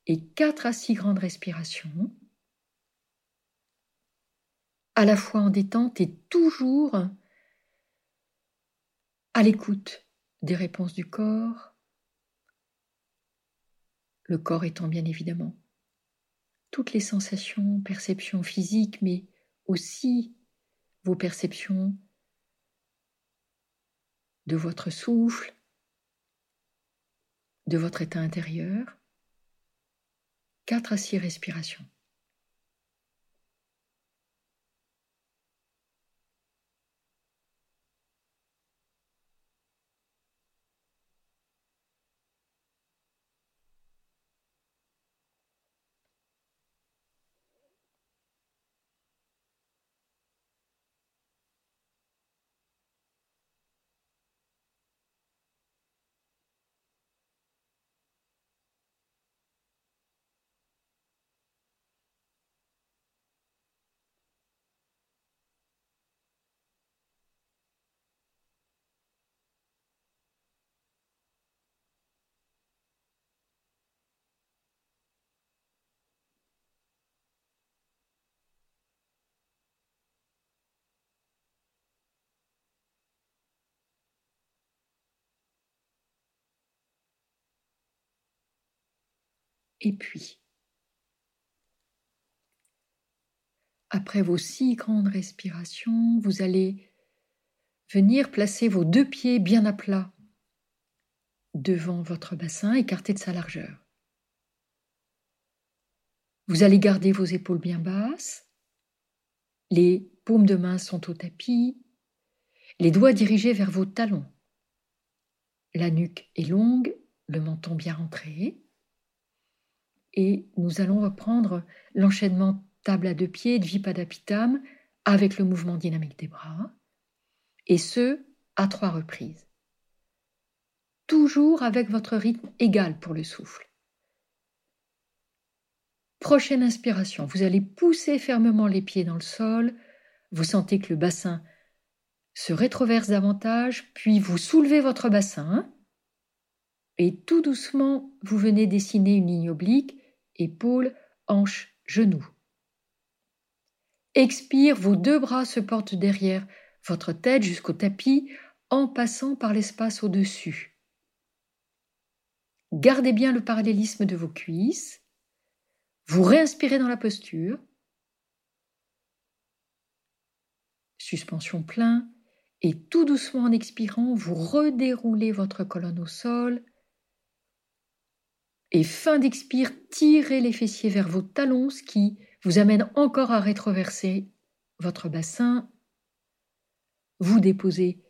et quatre à six grandes respirations, à la fois en détente et toujours à l'écoute des réponses du corps, le corps étant bien évidemment toutes les sensations, perceptions physiques, mais aussi vos perceptions de votre souffle, de votre état intérieur, quatre à six respirations. Et puis, après vos six grandes respirations, vous allez venir placer vos deux pieds bien à plat devant votre bassin, écarté de sa largeur. Vous allez garder vos épaules bien basses, les paumes de main sont au tapis, les doigts dirigés vers vos talons. La nuque est longue, le menton bien rentré et nous allons reprendre l'enchaînement table à deux pieds de Vipadapitam avec le mouvement dynamique des bras, et ce, à trois reprises. Toujours avec votre rythme égal pour le souffle. Prochaine inspiration, vous allez pousser fermement les pieds dans le sol, vous sentez que le bassin se rétroverse davantage, puis vous soulevez votre bassin, et tout doucement, vous venez dessiner une ligne oblique épaules, hanches, genoux. Expire, vos deux bras se portent derrière votre tête jusqu'au tapis en passant par l'espace au-dessus. Gardez bien le parallélisme de vos cuisses. Vous réinspirez dans la posture. Suspension plein. Et tout doucement en expirant, vous redéroulez votre colonne au sol et fin d'expire, tirez les fessiers vers vos talons, ce qui vous amène encore à rétroverser votre bassin. Vous déposez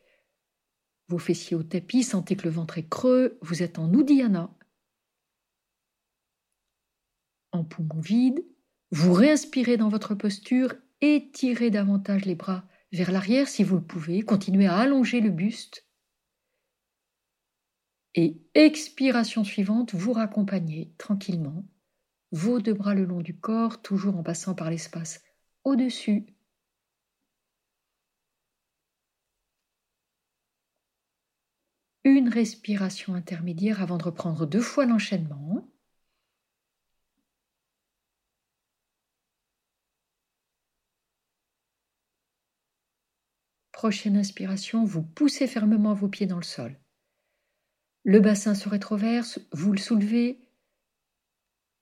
vos fessiers au tapis, sentez que le ventre est creux, vous êtes en Uddiyana. En poumon vide, vous réinspirez dans votre posture, étirez davantage les bras vers l'arrière si vous le pouvez, continuez à allonger le buste et expiration suivante, vous raccompagnez tranquillement, vos deux bras le long du corps, toujours en passant par l'espace au-dessus. Une respiration intermédiaire avant de reprendre deux fois l'enchaînement. Prochaine inspiration, vous poussez fermement vos pieds dans le sol. Le bassin se rétroverse, vous le soulevez.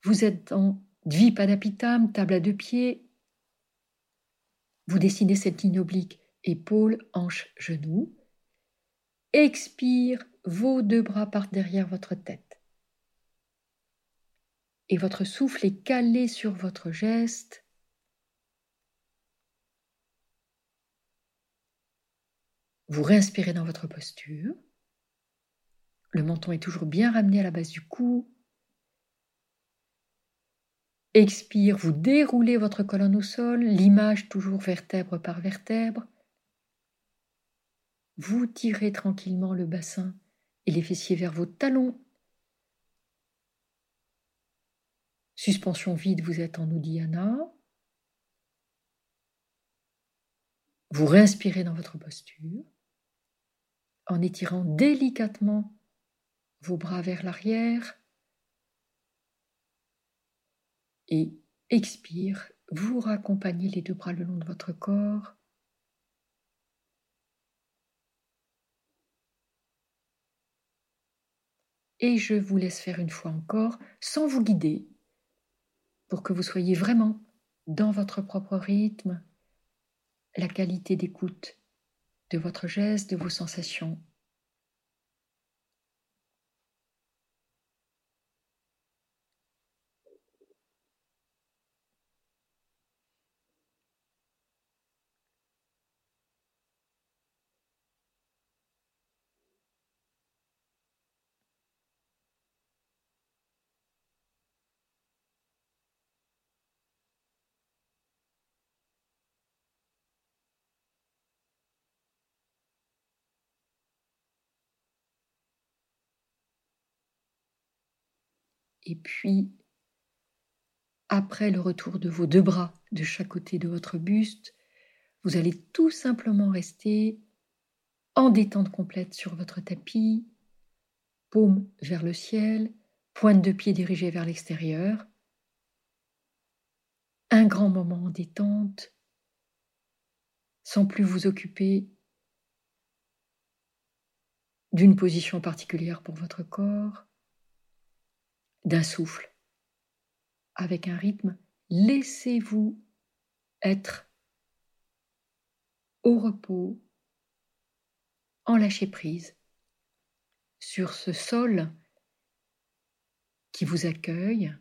Vous êtes en Dvipadapitam, table à deux pieds. Vous dessinez cette ligne oblique, épaules, hanches, genoux. Expire, vos deux bras partent derrière votre tête. et votre souffle est calé sur votre geste. Vous réinspirez dans votre posture. Le menton est toujours bien ramené à la base du cou. Expire, vous déroulez votre colonne au sol, l'image toujours vertèbre par vertèbre. Vous tirez tranquillement le bassin et les fessiers vers vos talons. Suspension vide, vous êtes en Uddiyana. Vous réinspirez dans votre posture en étirant délicatement vos bras vers l'arrière et expire, vous raccompagnez les deux bras le long de votre corps. Et je vous laisse faire une fois encore sans vous guider pour que vous soyez vraiment dans votre propre rythme, la qualité d'écoute de votre geste, de vos sensations. Et puis, après le retour de vos deux bras de chaque côté de votre buste, vous allez tout simplement rester en détente complète sur votre tapis, paume vers le ciel, pointe de pied dirigée vers l'extérieur. Un grand moment en détente, sans plus vous occuper d'une position particulière pour votre corps d'un souffle, avec un rythme, laissez-vous être au repos, en lâcher prise, sur ce sol qui vous accueille,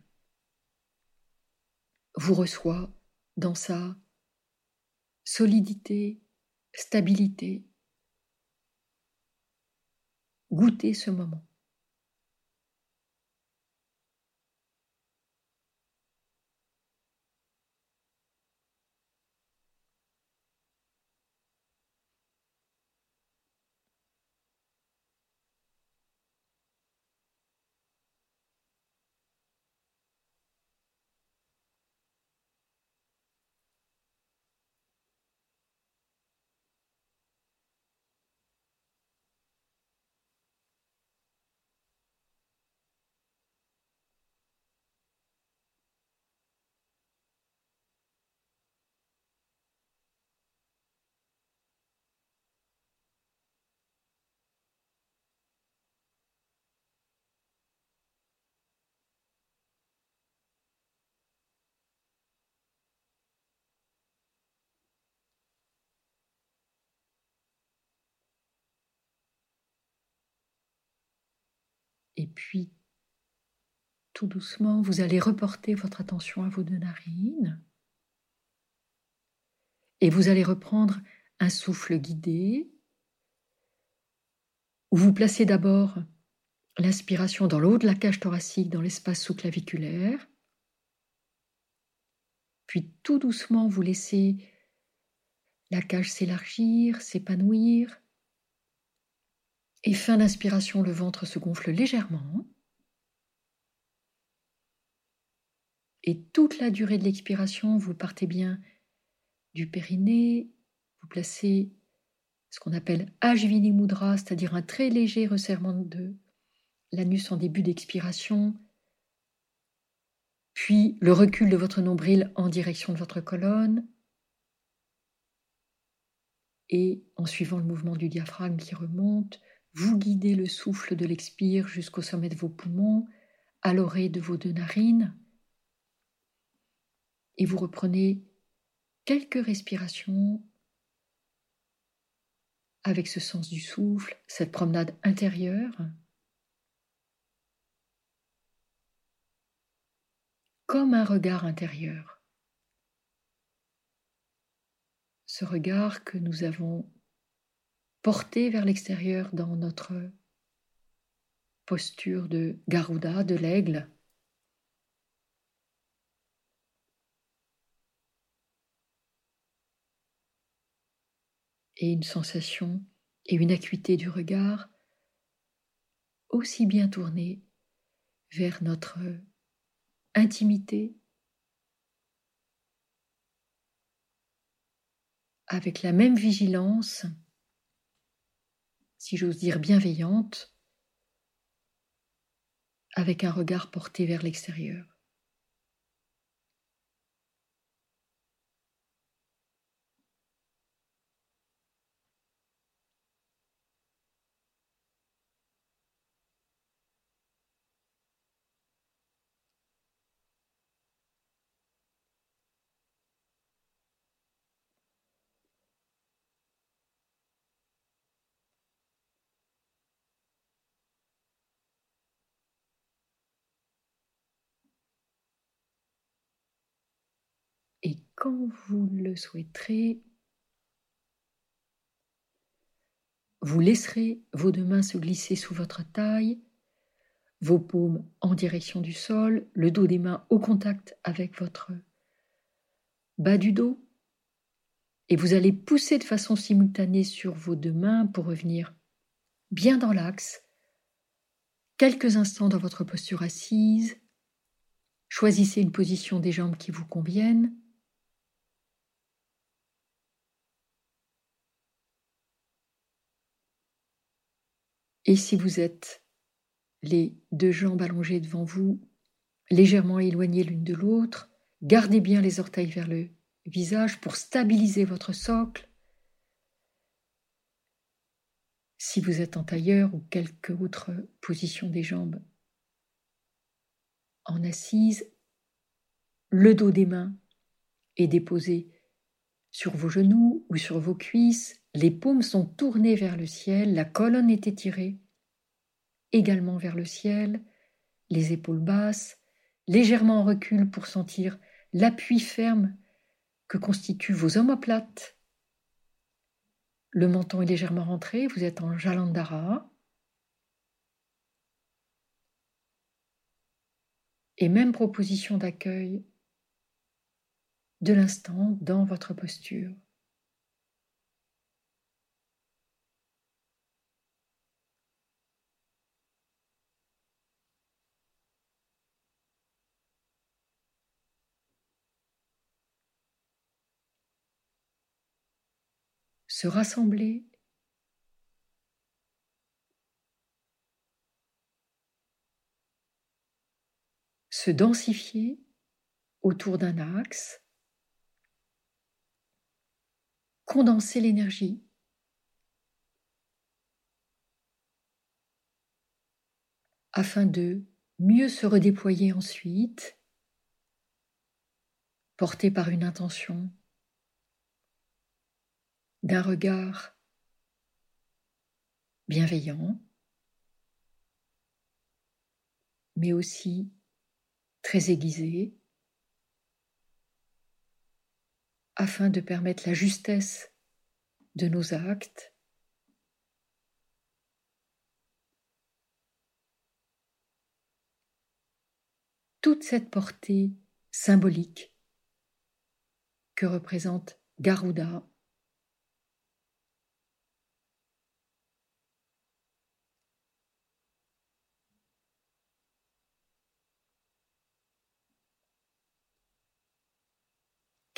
vous reçoit dans sa solidité, stabilité. Goûtez ce moment. Et puis, tout doucement, vous allez reporter votre attention à vos deux narines. Et vous allez reprendre un souffle guidé, où vous placez d'abord l'inspiration dans le haut de la cage thoracique, dans l'espace sous-claviculaire. Puis tout doucement, vous laissez la cage s'élargir, s'épanouir. Et fin d'inspiration, le ventre se gonfle légèrement. Et toute la durée de l'expiration, vous partez bien du périnée, vous placez ce qu'on appelle Ajvini Mudra, c'est-à-dire un très léger resserrement de l'anus en début d'expiration, puis le recul de votre nombril en direction de votre colonne, et en suivant le mouvement du diaphragme qui remonte, vous guidez le souffle de l'expire jusqu'au sommet de vos poumons, à l'oreille de vos deux narines, et vous reprenez quelques respirations avec ce sens du souffle, cette promenade intérieure. comme un regard intérieur. Ce regard que nous avons porté vers l'extérieur dans notre posture de Garuda, de l'aigle. Et une sensation et une acuité du regard aussi bien tournée vers notre intimité avec la même vigilance, si j'ose dire bienveillante, avec un regard porté vers l'extérieur. Et quand vous le souhaiterez, vous laisserez vos deux mains se glisser sous votre taille, vos paumes en direction du sol, le dos des mains au contact avec votre bas du dos, et vous allez pousser de façon simultanée sur vos deux mains pour revenir bien dans l'axe, quelques instants dans votre posture assise, choisissez une position des jambes qui vous convienne, Et si vous êtes les deux jambes allongées devant vous, légèrement éloignées l'une de l'autre, gardez bien les orteils vers le visage pour stabiliser votre socle. Si vous êtes en tailleur ou quelque autre position des jambes en assise, le dos des mains est déposé sur vos genoux ou sur vos cuisses, les paumes sont tournées vers le ciel, la colonne est étirée également vers le ciel, les épaules basses, légèrement en recul pour sentir l'appui ferme que constituent vos omoplates. Le menton est légèrement rentré, vous êtes en Jalandhara. Et même proposition d'accueil de l'instant dans votre posture. Se rassembler. Se densifier autour d'un axe, condenser l'énergie, afin de mieux se redéployer ensuite, porté par une intention d'un regard bienveillant, mais aussi très aiguisé, afin de permettre la justesse de nos actes, toute cette portée symbolique que représente Garuda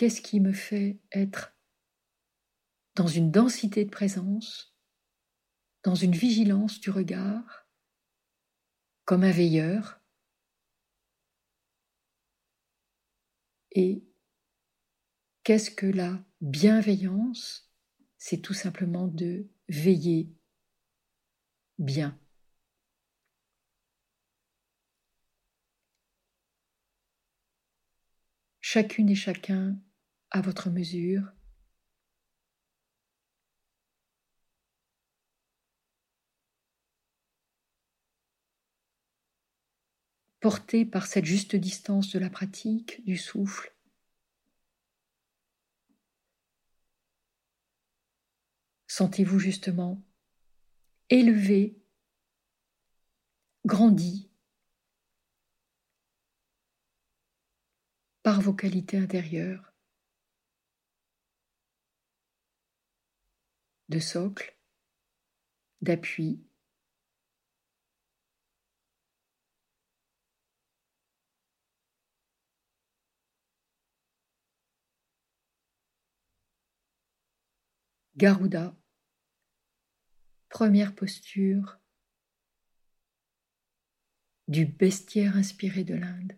Qu'est-ce qui me fait être dans une densité de présence, dans une vigilance du regard, comme un veilleur Et qu'est-ce que la bienveillance? C'est tout simplement de veiller bien. chacune et chacun à votre mesure. porté par cette juste distance de la pratique, du souffle. Sentez-vous justement élevé, grandi par vos qualités intérieures de socle, d'appui, Garuda, première posture du bestiaire inspiré de l'Inde.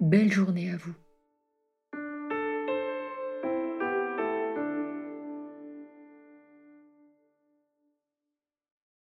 Belle journée à vous.